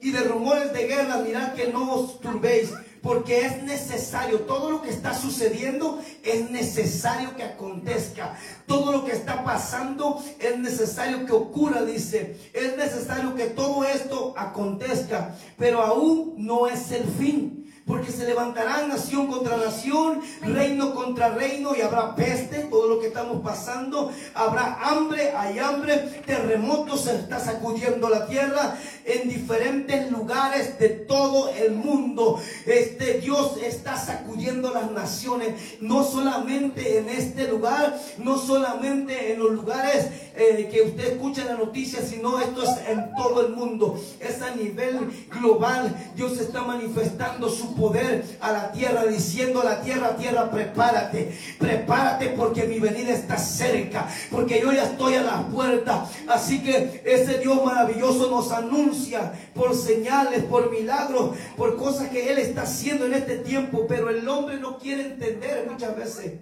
[SPEAKER 1] y de rumores de guerra, mirad que no os turbéis porque es necesario, todo lo que está sucediendo es necesario que acontezca. Todo lo que está pasando es necesario que ocurra, dice. Es necesario que todo esto acontezca, pero aún no es el fin porque se levantará nación contra nación, reino contra reino y habrá peste, todo lo que estamos pasando, habrá hambre, hay hambre, terremotos, se está sacudiendo la tierra en diferentes lugares de todo el mundo. Este Dios está sacudiendo las naciones, no solamente en este lugar, no solamente en los lugares eh, que usted escucha la noticia, sino esto es en todo el mundo, es a nivel global. Dios está manifestando su poder a la tierra, diciendo a la tierra, tierra, prepárate, prepárate porque mi venida está cerca, porque yo ya estoy a la puerta. Así que ese Dios maravilloso nos anuncia por señales, por milagros, por cosas que Él está haciendo en este tiempo, pero el hombre no quiere entender muchas veces.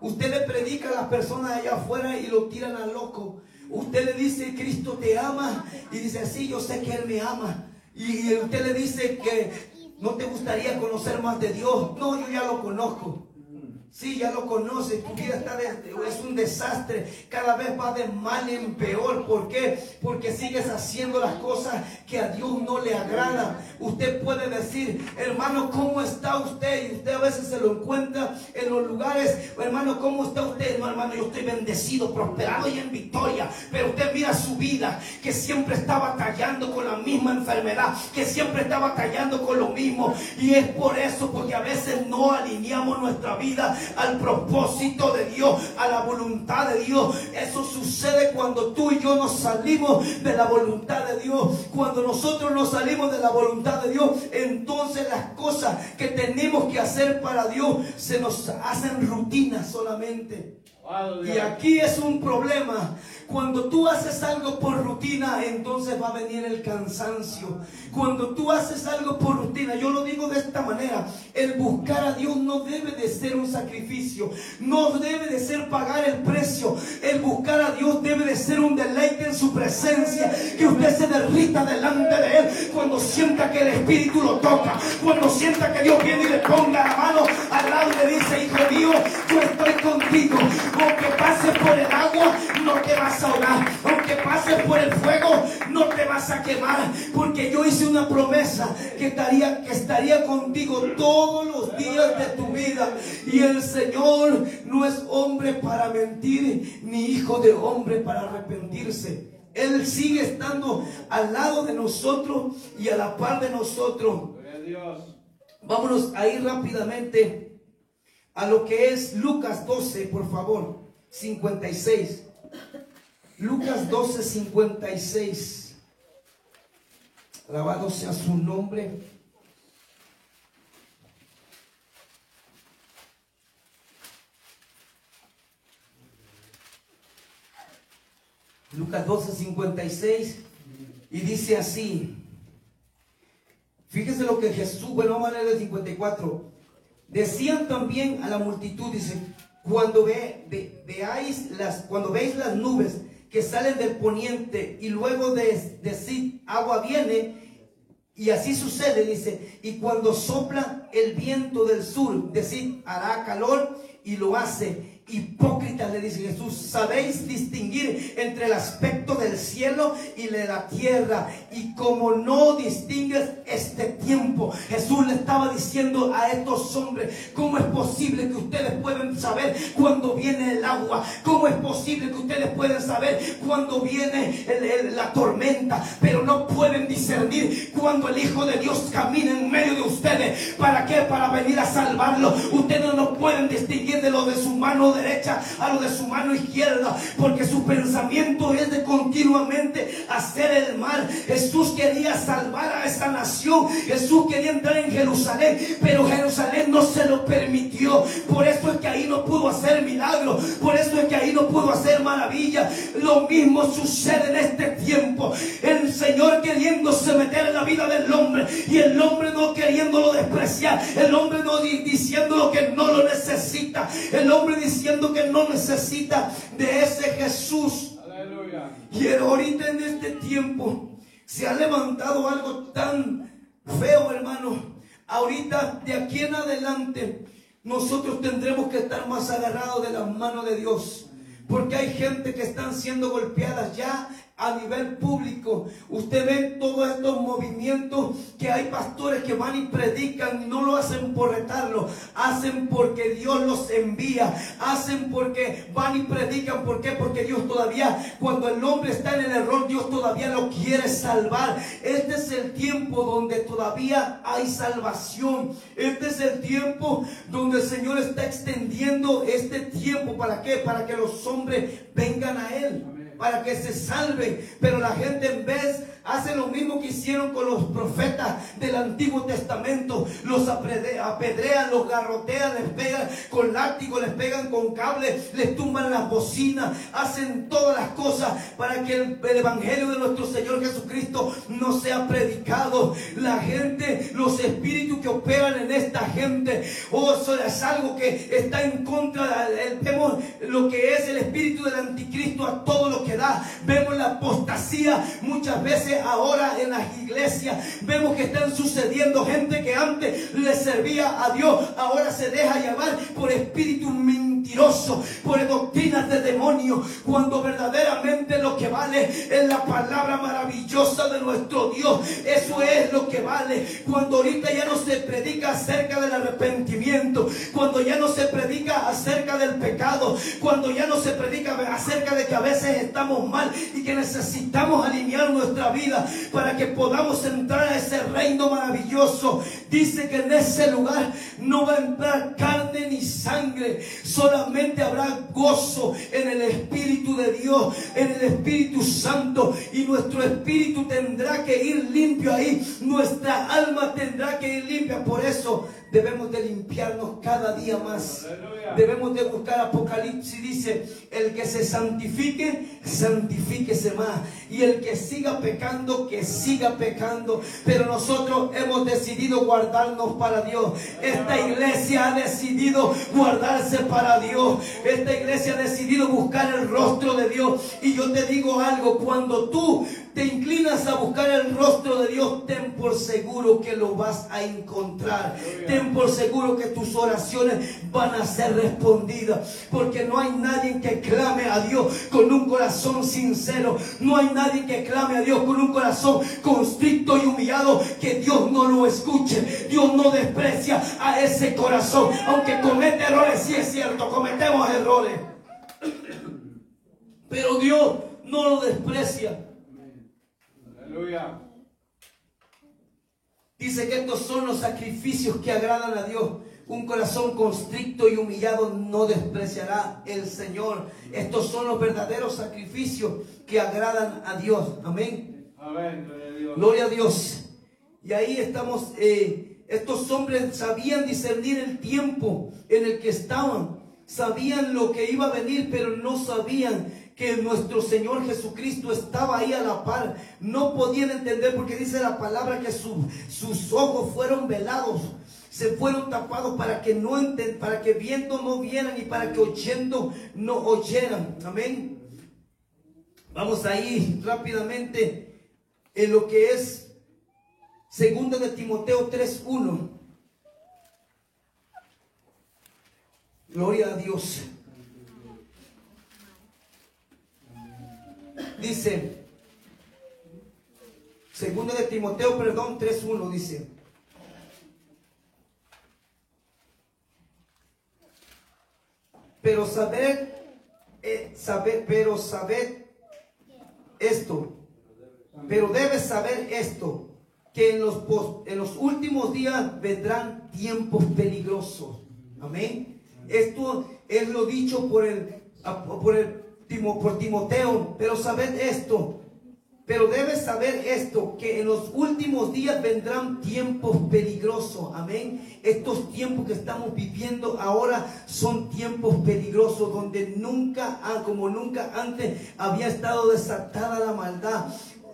[SPEAKER 1] Usted le predica a las personas allá afuera y lo tiran al loco. Usted le dice, Cristo te ama. Y dice, sí, yo sé que Él me ama. Y usted le dice que ¿No te gustaría conocer más de Dios? No, yo ya lo conozco. Sí, ya lo conoce, tu vida está es un desastre, cada vez va de mal en peor. ¿Por qué? Porque sigues haciendo las cosas que a Dios no le agrada. Usted puede decir, hermano, ¿cómo está usted? Y usted a veces se lo encuentra en los lugares, hermano, ¿cómo está usted? No, hermano, yo estoy bendecido, prosperado y en victoria. Pero usted mira su vida, que siempre está batallando con la misma enfermedad, que siempre está batallando con lo mismo. Y es por eso, porque a veces no alineamos nuestra vida al propósito de Dios, a la voluntad de Dios. Eso sucede cuando tú y yo nos salimos de la voluntad de Dios. Cuando nosotros nos salimos de la voluntad de Dios, entonces las cosas que tenemos que hacer para Dios se nos hacen rutina solamente. Y aquí es un problema. Cuando tú haces algo por rutina, entonces va a venir el cansancio. Cuando tú haces algo por rutina, yo lo digo de esta manera, el buscar a Dios no debe de ser un sacrificio, no debe de ser pagar el precio. El buscar a Dios debe de ser un deleite en su presencia, que usted se derrita delante de Él cuando sienta que el Espíritu lo toca, cuando sienta que Dios viene y le ponga la mano al lado y le dice, hijo mío, yo estoy contigo. Aunque pases por el agua, no te vas a ahogar. Aunque pases por el fuego, no te vas a quemar. Porque yo hice una promesa que estaría, que estaría contigo todos los días de tu vida. Y el Señor no es hombre para mentir, ni hijo de hombre para arrepentirse. Él sigue estando al lado de nosotros y a la par de nosotros. Vámonos a ir rápidamente a lo que es Lucas 12, por favor, 56. Lucas 12, 56. Alabado sea su nombre. Lucas 12, 56. Y dice así. Fíjese lo que Jesús, bueno, vamos a leer el 54. Decían también a la multitud, dice, cuando ve, veáis las, cuando veis las nubes que salen del poniente y luego de agua viene, y así sucede, dice, y cuando sopla el viento del sur, decir hará calor y lo hace Hipócritas, le dice Jesús, sabéis distinguir entre el aspecto del cielo y de la tierra. Y como no distingues este tiempo, Jesús estaba diciendo a estos hombres, ¿cómo es posible que ustedes pueden saber cuando viene el agua? ¿Cómo es posible que ustedes pueden saber cuando viene la tormenta? Pero no pueden discernir cuando el Hijo de Dios camina en medio de ustedes. ¿Para qué? Para venir a salvarlo. Ustedes no pueden distinguir de lo de su mano derecha a lo de su mano izquierda, porque su pensamiento es de continuamente hacer el mal. Jesús quería salvar a esta nación, Jesús quería entrar en Jerusalén, pero Jerusalén no se lo permitió. Por eso es que ahí no pudo hacer milagros, por eso es que ahí no pudo hacer maravilla. Lo mismo sucede en este tiempo. El Señor queriéndose meter en la vida del hombre y el hombre no queriéndolo despreciar, el hombre no diciendo que no lo necesita, el hombre diciendo que no necesita de ese Jesús. Y ahorita en este tiempo se ha levantado algo tan feo, hermano. Ahorita, de aquí en adelante, nosotros tendremos que estar más agarrados de las manos de Dios. Porque hay gente que están siendo golpeadas ya a nivel público. Usted ve todos estos movimientos que hay pastores que van y predican no lo hacen por retarlo, hacen porque Dios los envía, hacen porque van y predican. ¿Por qué? Porque Dios todavía, cuando el hombre está en el error, Dios todavía lo quiere salvar. Este es el tiempo donde todavía hay salvación. Este es el tiempo donde el Señor está extendiendo este tiempo. ¿Para qué? Para que los hombres vengan a Él para que se salven. Pero la gente en vez hace lo mismo que hicieron con los profetas del Antiguo Testamento. Los apedrean, los garrotean, les pegan con látigo, les pegan con cable, les tumban las bocinas, hacen todas las cosas para que el, Evangelio de nuestro Señor Jesucristo no sea predicado. La gente, los espíritus que operan en esta gente, oh, eso es algo que está en contra. Vemos lo que es el espíritu del anticristo a todo lo que Vemos la apostasía muchas veces ahora en las iglesias. Vemos que están sucediendo gente que antes le servía a Dios, ahora se deja llevar por espíritu mentiroso, por doctrinas de demonios, cuando verdaderamente lo que vale es la palabra maravillosa de nuestro Dios. Eso es lo que vale. Cuando ahorita ya no se predica acerca del arrepentimiento, cuando ya no se predica acerca del pecado, cuando ya no se predica acerca de que a veces estamos mal y que necesitamos alinear nuestra vida para que podamos entrar a ese reino maravilloso. Dice que en ese lugar no va a entrar carne ni sangre, solamente habrá gozo en el Espíritu de Dios, en el Espíritu Santo y nuestro espíritu tendrá que ir limpio ahí, nuestra alma tendrá que ir limpia. Por eso debemos de limpiarnos cada día más. Debemos de buscar Apocalipsis, dice, el que se santifique, santifíquese más. Y el que siga pecando, que siga pecando. Pero nosotros hemos decidido guardarnos para Dios. Esta iglesia ha decidido guardarse para Dios. Esta iglesia ha decidido buscar el rostro de Dios. Y yo te digo algo, cuando tú te inclinas a buscar el rostro de Dios, ten por seguro que lo vas a encontrar. Ten por seguro que tus oraciones van a ser respondidas. Porque no hay nadie que clame a Dios con un corazón sincero. No hay nadie que clame a Dios con un corazón constricto y humillado que Dios no lo escuche. Dios no desprecia a ese corazón. Aunque comete errores, sí es cierto, cometemos errores. Pero Dios no lo desprecia. Dice que estos son los sacrificios que agradan a Dios. Un corazón constricto y humillado no despreciará el Señor. Estos son los verdaderos sacrificios que agradan a Dios. Amén. gloria, a Dios. Y ahí estamos. Eh, estos hombres sabían discernir el tiempo en el que estaban. Sabían lo que iba a venir, pero no sabían que nuestro Señor Jesucristo estaba ahí a la par. No podían entender porque dice la palabra que sus ojos fueron velados. Se fueron tapados para que no para que viendo no vieran y para que oyendo no oyeran. Amén. Vamos ahí rápidamente en lo que es segundo de Timoteo 3:1. Gloria a Dios. Dice, segundo de Timoteo, perdón, 3.1 dice. Pero saber, eh, pero saber esto, pero debes saber esto, que en los, en los últimos días vendrán tiempos peligrosos. Amén. Esto es lo dicho por el, por el por Timoteo, pero sabed esto, pero debes saber esto, que en los últimos días vendrán tiempos peligrosos. Amén. Estos tiempos que estamos viviendo ahora son tiempos peligrosos donde nunca, como nunca antes, había estado desatada la maldad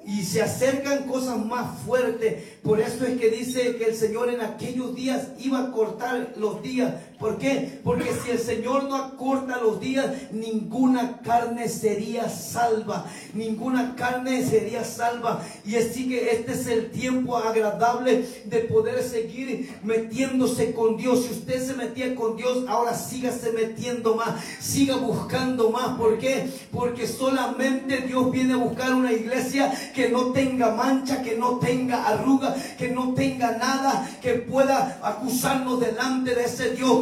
[SPEAKER 1] y se acercan cosas más fuertes. Por eso es que dice que el Señor en aquellos días iba a cortar los días. ¿Por qué? Porque si el Señor no acorta los días, ninguna carne sería salva. Ninguna carne sería salva. Y así que este es el tiempo agradable de poder seguir metiéndose con Dios. Si usted se metía con Dios, ahora sígase metiendo más. Siga buscando más. ¿Por qué? Porque solamente Dios viene a buscar una iglesia que no tenga mancha, que no tenga arruga, que no tenga nada que pueda acusarnos delante de ese Dios.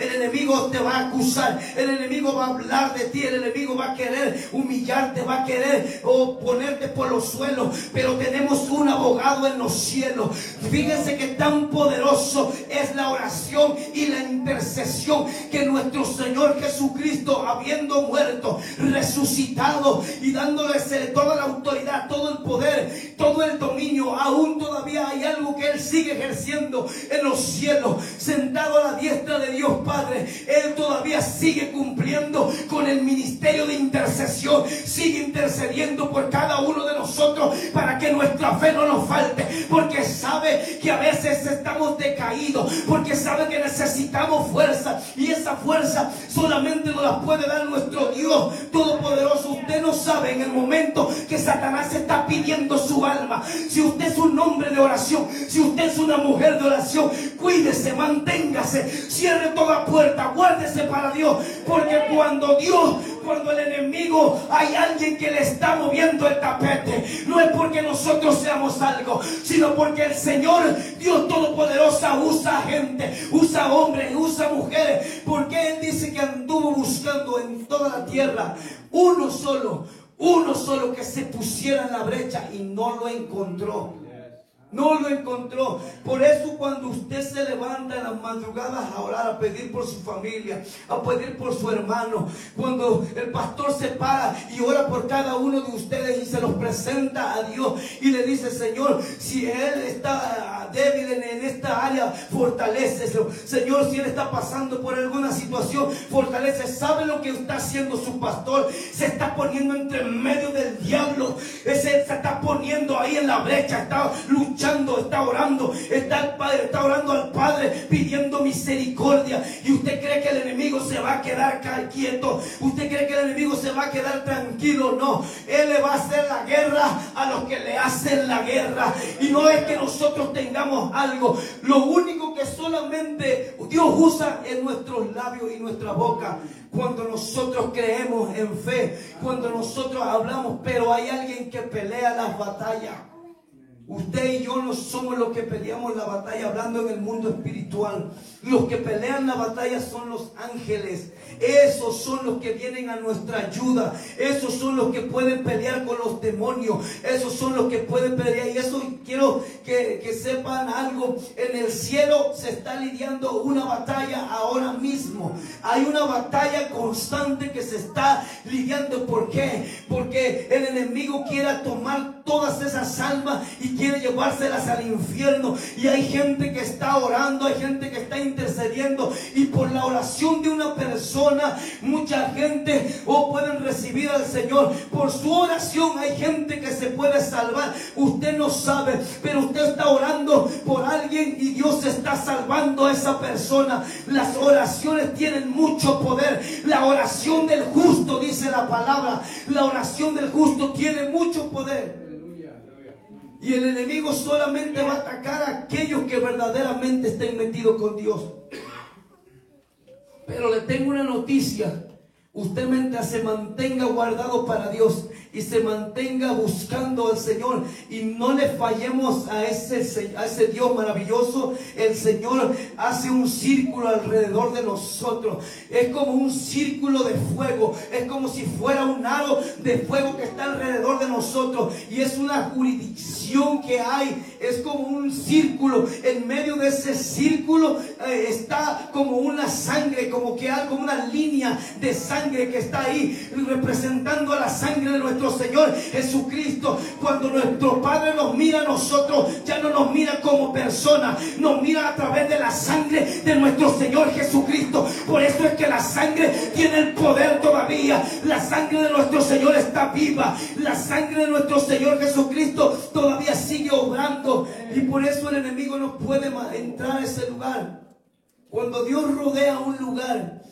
[SPEAKER 1] El enemigo te va a acusar, el enemigo va a hablar de ti, el enemigo va a querer humillarte, va a querer o ponerte por los suelos, pero tenemos un abogado en los cielos. Fíjense que tan poderoso es la oración y la intercesión que nuestro Señor Jesucristo, habiendo muerto, resucitado y dándole toda la autoridad, todo el poder, todo el dominio, aún todavía hay algo que Él sigue ejerciendo en los cielos, sentado a la diestra de Dios Padre. Él todavía sigue cumpliendo con el ministerio de intercesión, sigue intercediendo por cada uno de nosotros para que nuestra fe no nos falte, porque sabe que a veces estamos decaídos, porque sabe que necesitamos fuerza y esa fuerza solamente nos la puede dar nuestro Dios Todopoderoso. Usted no sabe en el momento que Satanás está pidiendo su alma. Si usted es un hombre de oración, si usted es una mujer de oración, cuídese, manténgase, cierre toda puerta, guárdese para Dios. Porque cuando Dios, cuando el enemigo, hay alguien que le está moviendo el tapete, no es porque nosotros seamos algo, sino porque el Señor, Dios Todopoderoso, usa gente, usa hombres, usa mujeres. Porque Él dice que anduvo buscando en toda la tierra uno solo uno solo que se pusiera en la brecha y no lo encontró. No lo encontró. Por eso cuando usted se levanta en las madrugadas a orar, a pedir por su familia, a pedir por su hermano, cuando el pastor se para y ora por cada uno de ustedes y se los presenta a Dios y le dice, Señor, si Él está débil en, esta área, fortaleceslo. Señor, si Él está pasando por alguna situación, fortalece. ¿Sabe lo que está haciendo su pastor? Se está poniendo entre medio del diablo. Ese se está poniendo ahí en la brecha, está luchando está orando, está el Padre, está orando al Padre pidiendo misericordia. Y usted cree que el enemigo se va a quedar quieto. Usted cree que el enemigo se va a quedar tranquilo. No, él le va a hacer la guerra a los que le hacen la guerra. Y no es que nosotros tengamos algo. Lo único que solamente Dios usa es nuestros labios y nuestra boca. Cuando nosotros creemos en fe, cuando nosotros hablamos, pero hay alguien que pelea las batallas. Usted y yo no somos los que peleamos la batalla hablando en el mundo espiritual. Los que pelean la batalla son los ángeles. Esos son los que vienen a nuestra ayuda. Esos son los que pueden pelear con los demonios. Esos son los que pueden pelear. Y eso quiero que, sepan algo. En el cielo se está lidiando una batalla ahora mismo. Hay una batalla constante que se está lidiando. ¿Por qué? Porque el enemigo quiere tomar todas esas almas y quiere llevárselas al infierno. Y hay gente que está orando, hay gente que está intercediendo. Y por la oración de una persona, mucha gente o oh, pueden recibir al Señor. Por su oración hay gente que se puede salvar. Usted no sabe, pero usted está orando por alguien y Dios está salvando a esa persona. Las oraciones tienen mucho poder. La oración del justo, dice la palabra, la oración del justo tiene mucho poder. Y el enemigo solamente va a atacar a aquellos que verdaderamente estén metidos con Dios. Pero le tengo una noticia. Usted mientras se mantenga guardado para Dios y se mantenga buscando al Señor. Y no le fallemos a ese, a ese Dios maravilloso, el Señor hace un círculo alrededor de nosotros. Es como un círculo de fuego, es como si fuera un aro de fuego que está alrededor de nosotros. Y es una jurisdicción que hay, es como un círculo. En medio de ese círculo eh, está como una sangre, como que algo, una línea de sangre que está ahí representando a la sangre de nuestro Señor Jesucristo. Cuando nuestro Padre nos mira a nosotros, ya no nos mira como persona, nos mira a través de la sangre de nuestro Señor Jesucristo. Por eso es que la sangre tiene el poder todavía. La sangre de nuestro Señor está viva. La sangre de nuestro Señor Jesucristo todavía sigue obrando. Y por eso el enemigo no puede entrar a ese lugar. Cuando Dios rodea un lugar,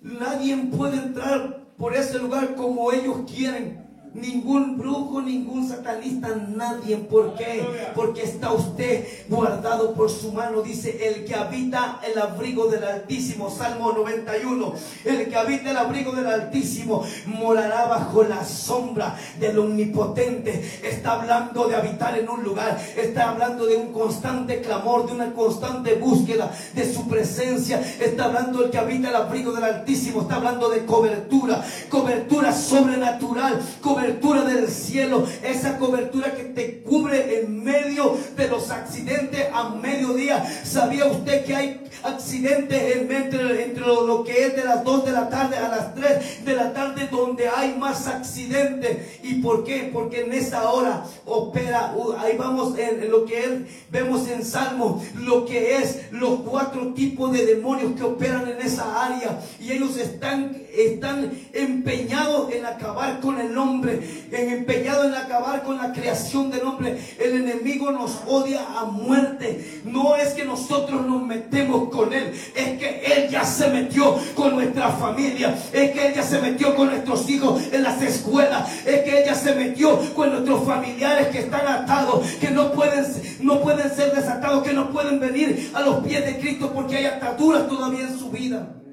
[SPEAKER 1] nadie puede entrar por ese lugar como ellos quieren ningún brujo, ningún satanista, nadie. ¿Por qué? Porque está usted guardado por su mano. Dice, el que habita el abrigo del Altísimo, Salmo 91, el que habita el abrigo del Altísimo morará bajo la sombra del Omnipotente. Está hablando de habitar en un lugar, está hablando de un constante clamor, de una constante búsqueda de su presencia. Está hablando el que habita el abrigo del Altísimo, está hablando de cobertura, cobertura sobrenatural, cobertura cobertura del cielo, esa cobertura que te cubre en medio de los accidentes a mediodía. ¿Sabía usted que hay accidentes entre, entre lo, que es de las 2 de la tarde a las 3 de la tarde donde hay más accidentes? ¿Y por qué? Porque en esa hora opera, uh, ahí vamos en, lo que vemos en Salmo, lo que es los cuatro tipos de demonios que operan en esa área y ellos están, están empeñados en acabar con el hombre en empeñado en acabar con la creación del hombre. El enemigo nos odia a muerte. No es que nosotros nos metemos con él, es que él ya se metió con nuestra familia, es que él ya se metió con nuestros hijos en las escuelas, es que ella se metió con nuestros familiares que están atados, que no pueden, no pueden ser desatados, que no pueden venir a los pies de Cristo porque hay ataduras todavía en su vida.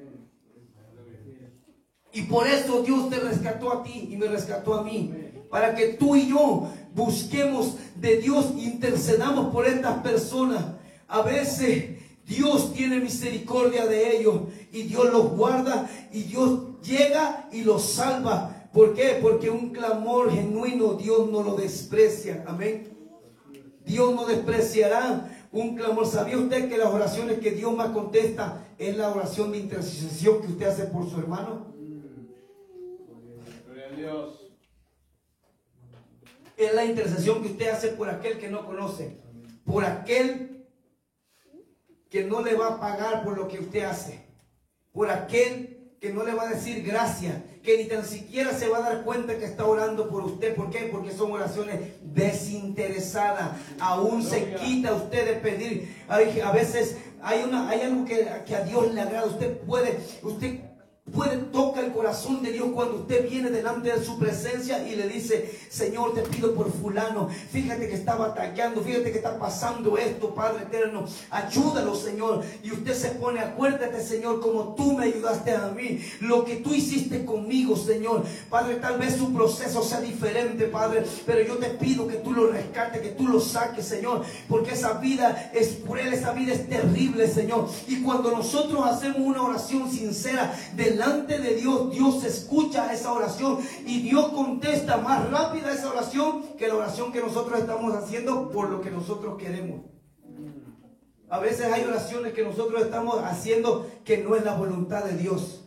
[SPEAKER 1] Y por eso Dios te rescató a ti y me rescató a mí. Para que tú y yo busquemos de Dios, intercedamos por estas personas. A veces Dios tiene misericordia de ellos y Dios los guarda y Dios llega y los salva. ¿Por qué? Porque un clamor genuino Dios no lo desprecia. Amén. Dios no despreciará un clamor. ¿Sabía usted que las oraciones que Dios más contesta es la oración de intercesión que usted hace por su hermano? Dios. Es la intercesión que usted hace por aquel que no conoce, por aquel que no le va a pagar por lo que usted hace, por aquel que no le va a decir gracias, que ni tan siquiera se va a dar cuenta que está orando por usted. ¿Por qué? Porque son oraciones desinteresadas. Aún se quita usted de pedir. a veces hay, una, hay algo que, que a Dios le agrada. Usted puede, usted Puede tocar el corazón de Dios cuando usted viene delante de su presencia y le dice, Señor, te pido por fulano, fíjate que está batallando, fíjate que está pasando esto, Padre eterno, ayúdalo, Señor. Y usted se pone, acuérdate, Señor, como tú me ayudaste a mí, lo que tú hiciste conmigo, Señor. Padre, tal vez su proceso sea diferente, Padre, pero yo te pido que tú lo rescates, que tú lo saques, Señor, porque esa vida es él, esa vida es terrible, Señor. Y cuando nosotros hacemos una oración sincera delante delante de Dios, Dios escucha esa oración y Dios contesta más rápida esa oración que la oración que nosotros estamos haciendo por lo que nosotros queremos. A veces hay oraciones que nosotros estamos haciendo que no es la voluntad de Dios.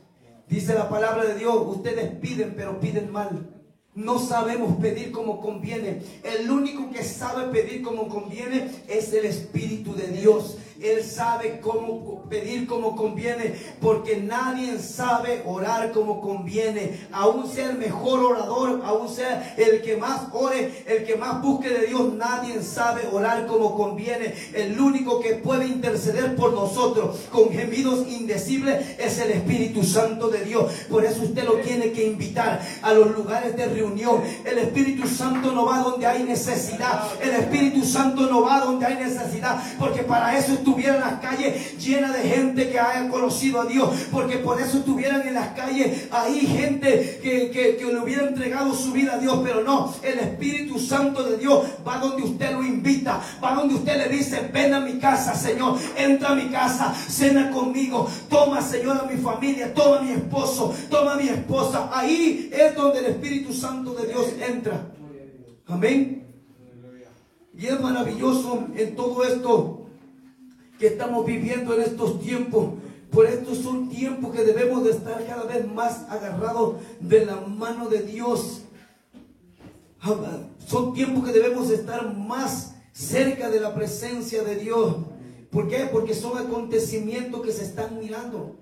[SPEAKER 1] Dice la palabra de Dios, ustedes piden, pero piden mal. No sabemos pedir como conviene. El único que sabe pedir como conviene es el Espíritu de Dios. Él sabe cómo pedir como conviene, porque nadie sabe orar como conviene. Aún sea el mejor orador, aún sea el que más ore, el que más busque de Dios, nadie sabe orar como conviene. El único que puede interceder por nosotros con gemidos indecibles es el Espíritu Santo de Dios. Por eso usted lo tiene que invitar a los lugares de reunión. El Espíritu Santo no va donde hay necesidad. El Espíritu Santo no va donde hay necesidad, porque para eso estuvieran las calles llenas de gente que haya conocido a Dios, porque por eso estuvieran en las calles ahí gente que, que, le hubiera entregado su vida a Dios, pero no, el Espíritu Santo de Dios va donde usted lo invita, va donde usted le dice, ven a mi casa, Señor, entra a mi casa, cena conmigo, toma, Señor, a mi familia, toma a mi esposo, toma a mi esposa. Ahí es donde el Espíritu Santo de Dios entra. Amén. Y es maravilloso en todo esto que estamos viviendo en estos tiempos. Por estos son tiempos que debemos de estar cada vez más agarrados de la mano de Dios. Son tiempos que debemos estar más cerca de la presencia de Dios. ¿Por qué? Porque son acontecimientos que se están mirando.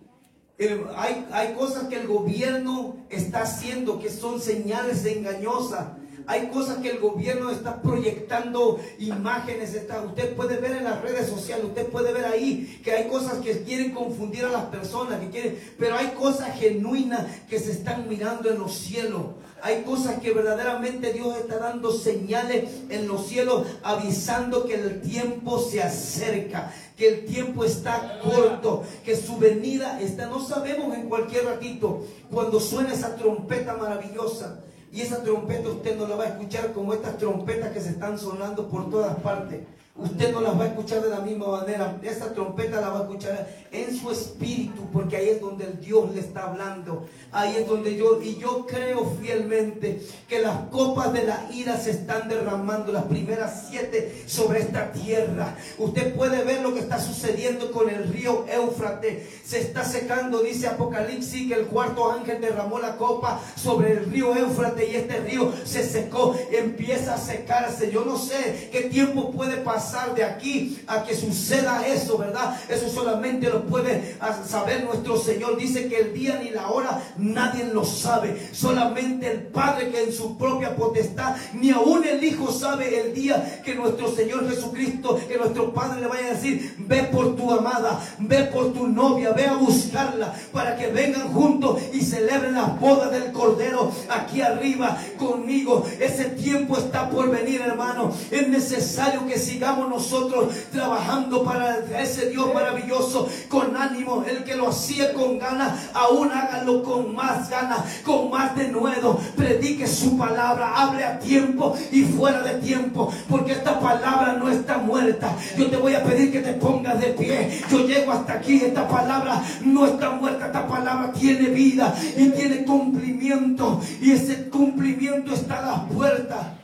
[SPEAKER 1] hay, hay cosas que el gobierno está haciendo que son señales engañosas hay cosas que el gobierno está proyectando imágenes. Usted puede ver en las redes sociales, usted puede ver ahí que hay cosas que quieren confundir a las personas, que quieren, pero hay cosas genuinas que se están mirando en los cielos. Hay cosas que verdaderamente Dios está dando señales en los cielos, avisando que el tiempo se acerca, que el tiempo está corto, que su venida está. No sabemos en cualquier ratito cuando suena esa trompeta maravillosa. Y esa trompeta usted no la va a escuchar como estas trompetas que se están sonando por todas partes. Usted no las va a escuchar de la misma manera. Esa trompeta la va a escuchar en su espíritu, porque ahí es donde el Dios le está hablando. Ahí es donde yo, y yo creo fielmente que las copas de la ira se están derramando, las primeras siete sobre esta tierra. Usted puede ver lo que está sucediendo con el río Éufrates. Se está secando, dice Apocalipsis, que el cuarto ángel derramó la copa sobre el río Éufrates y este río se secó, empieza a secarse. Yo no sé qué tiempo puede pasar de aquí a que suceda eso, ¿verdad? Eso solamente lo puede saber nuestro Señor. Dice que el día ni la hora nadie lo sabe. Solamente el Padre que en su propia potestad, ni aún el Hijo sabe el día que nuestro Señor Jesucristo, que nuestro Padre le vaya a decir, ve por tu amada, ve por tu novia, ve a buscarla para que vengan juntos y celebren la boda del Cordero aquí arriba conmigo. Ese tiempo está por venir, hermano. Es necesario que sigamos nosotros trabajando para ese Dios maravilloso con ánimo. El que lo hacía con ganas, aún hágalo con más ganas, con más de nuevo. Predique su palabra, hable a tiempo y fuera de tiempo, porque esta palabra no está muerta. Yo te voy a pedir que te pongas de pie. Yo llego hasta aquí, esta palabra no está muerta, esta palabra tiene vida y tiene cumplimiento. Y ese cumplimiento está a las puertas.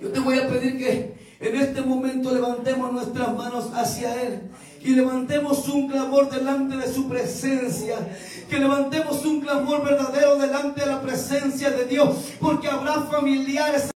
[SPEAKER 1] Yo te voy a pedir que en este momento levantemos nuestras manos hacia Él y levantemos un clamor delante de su presencia. Que levantemos un clamor verdadero delante de la presencia de Dios, porque habrá familiares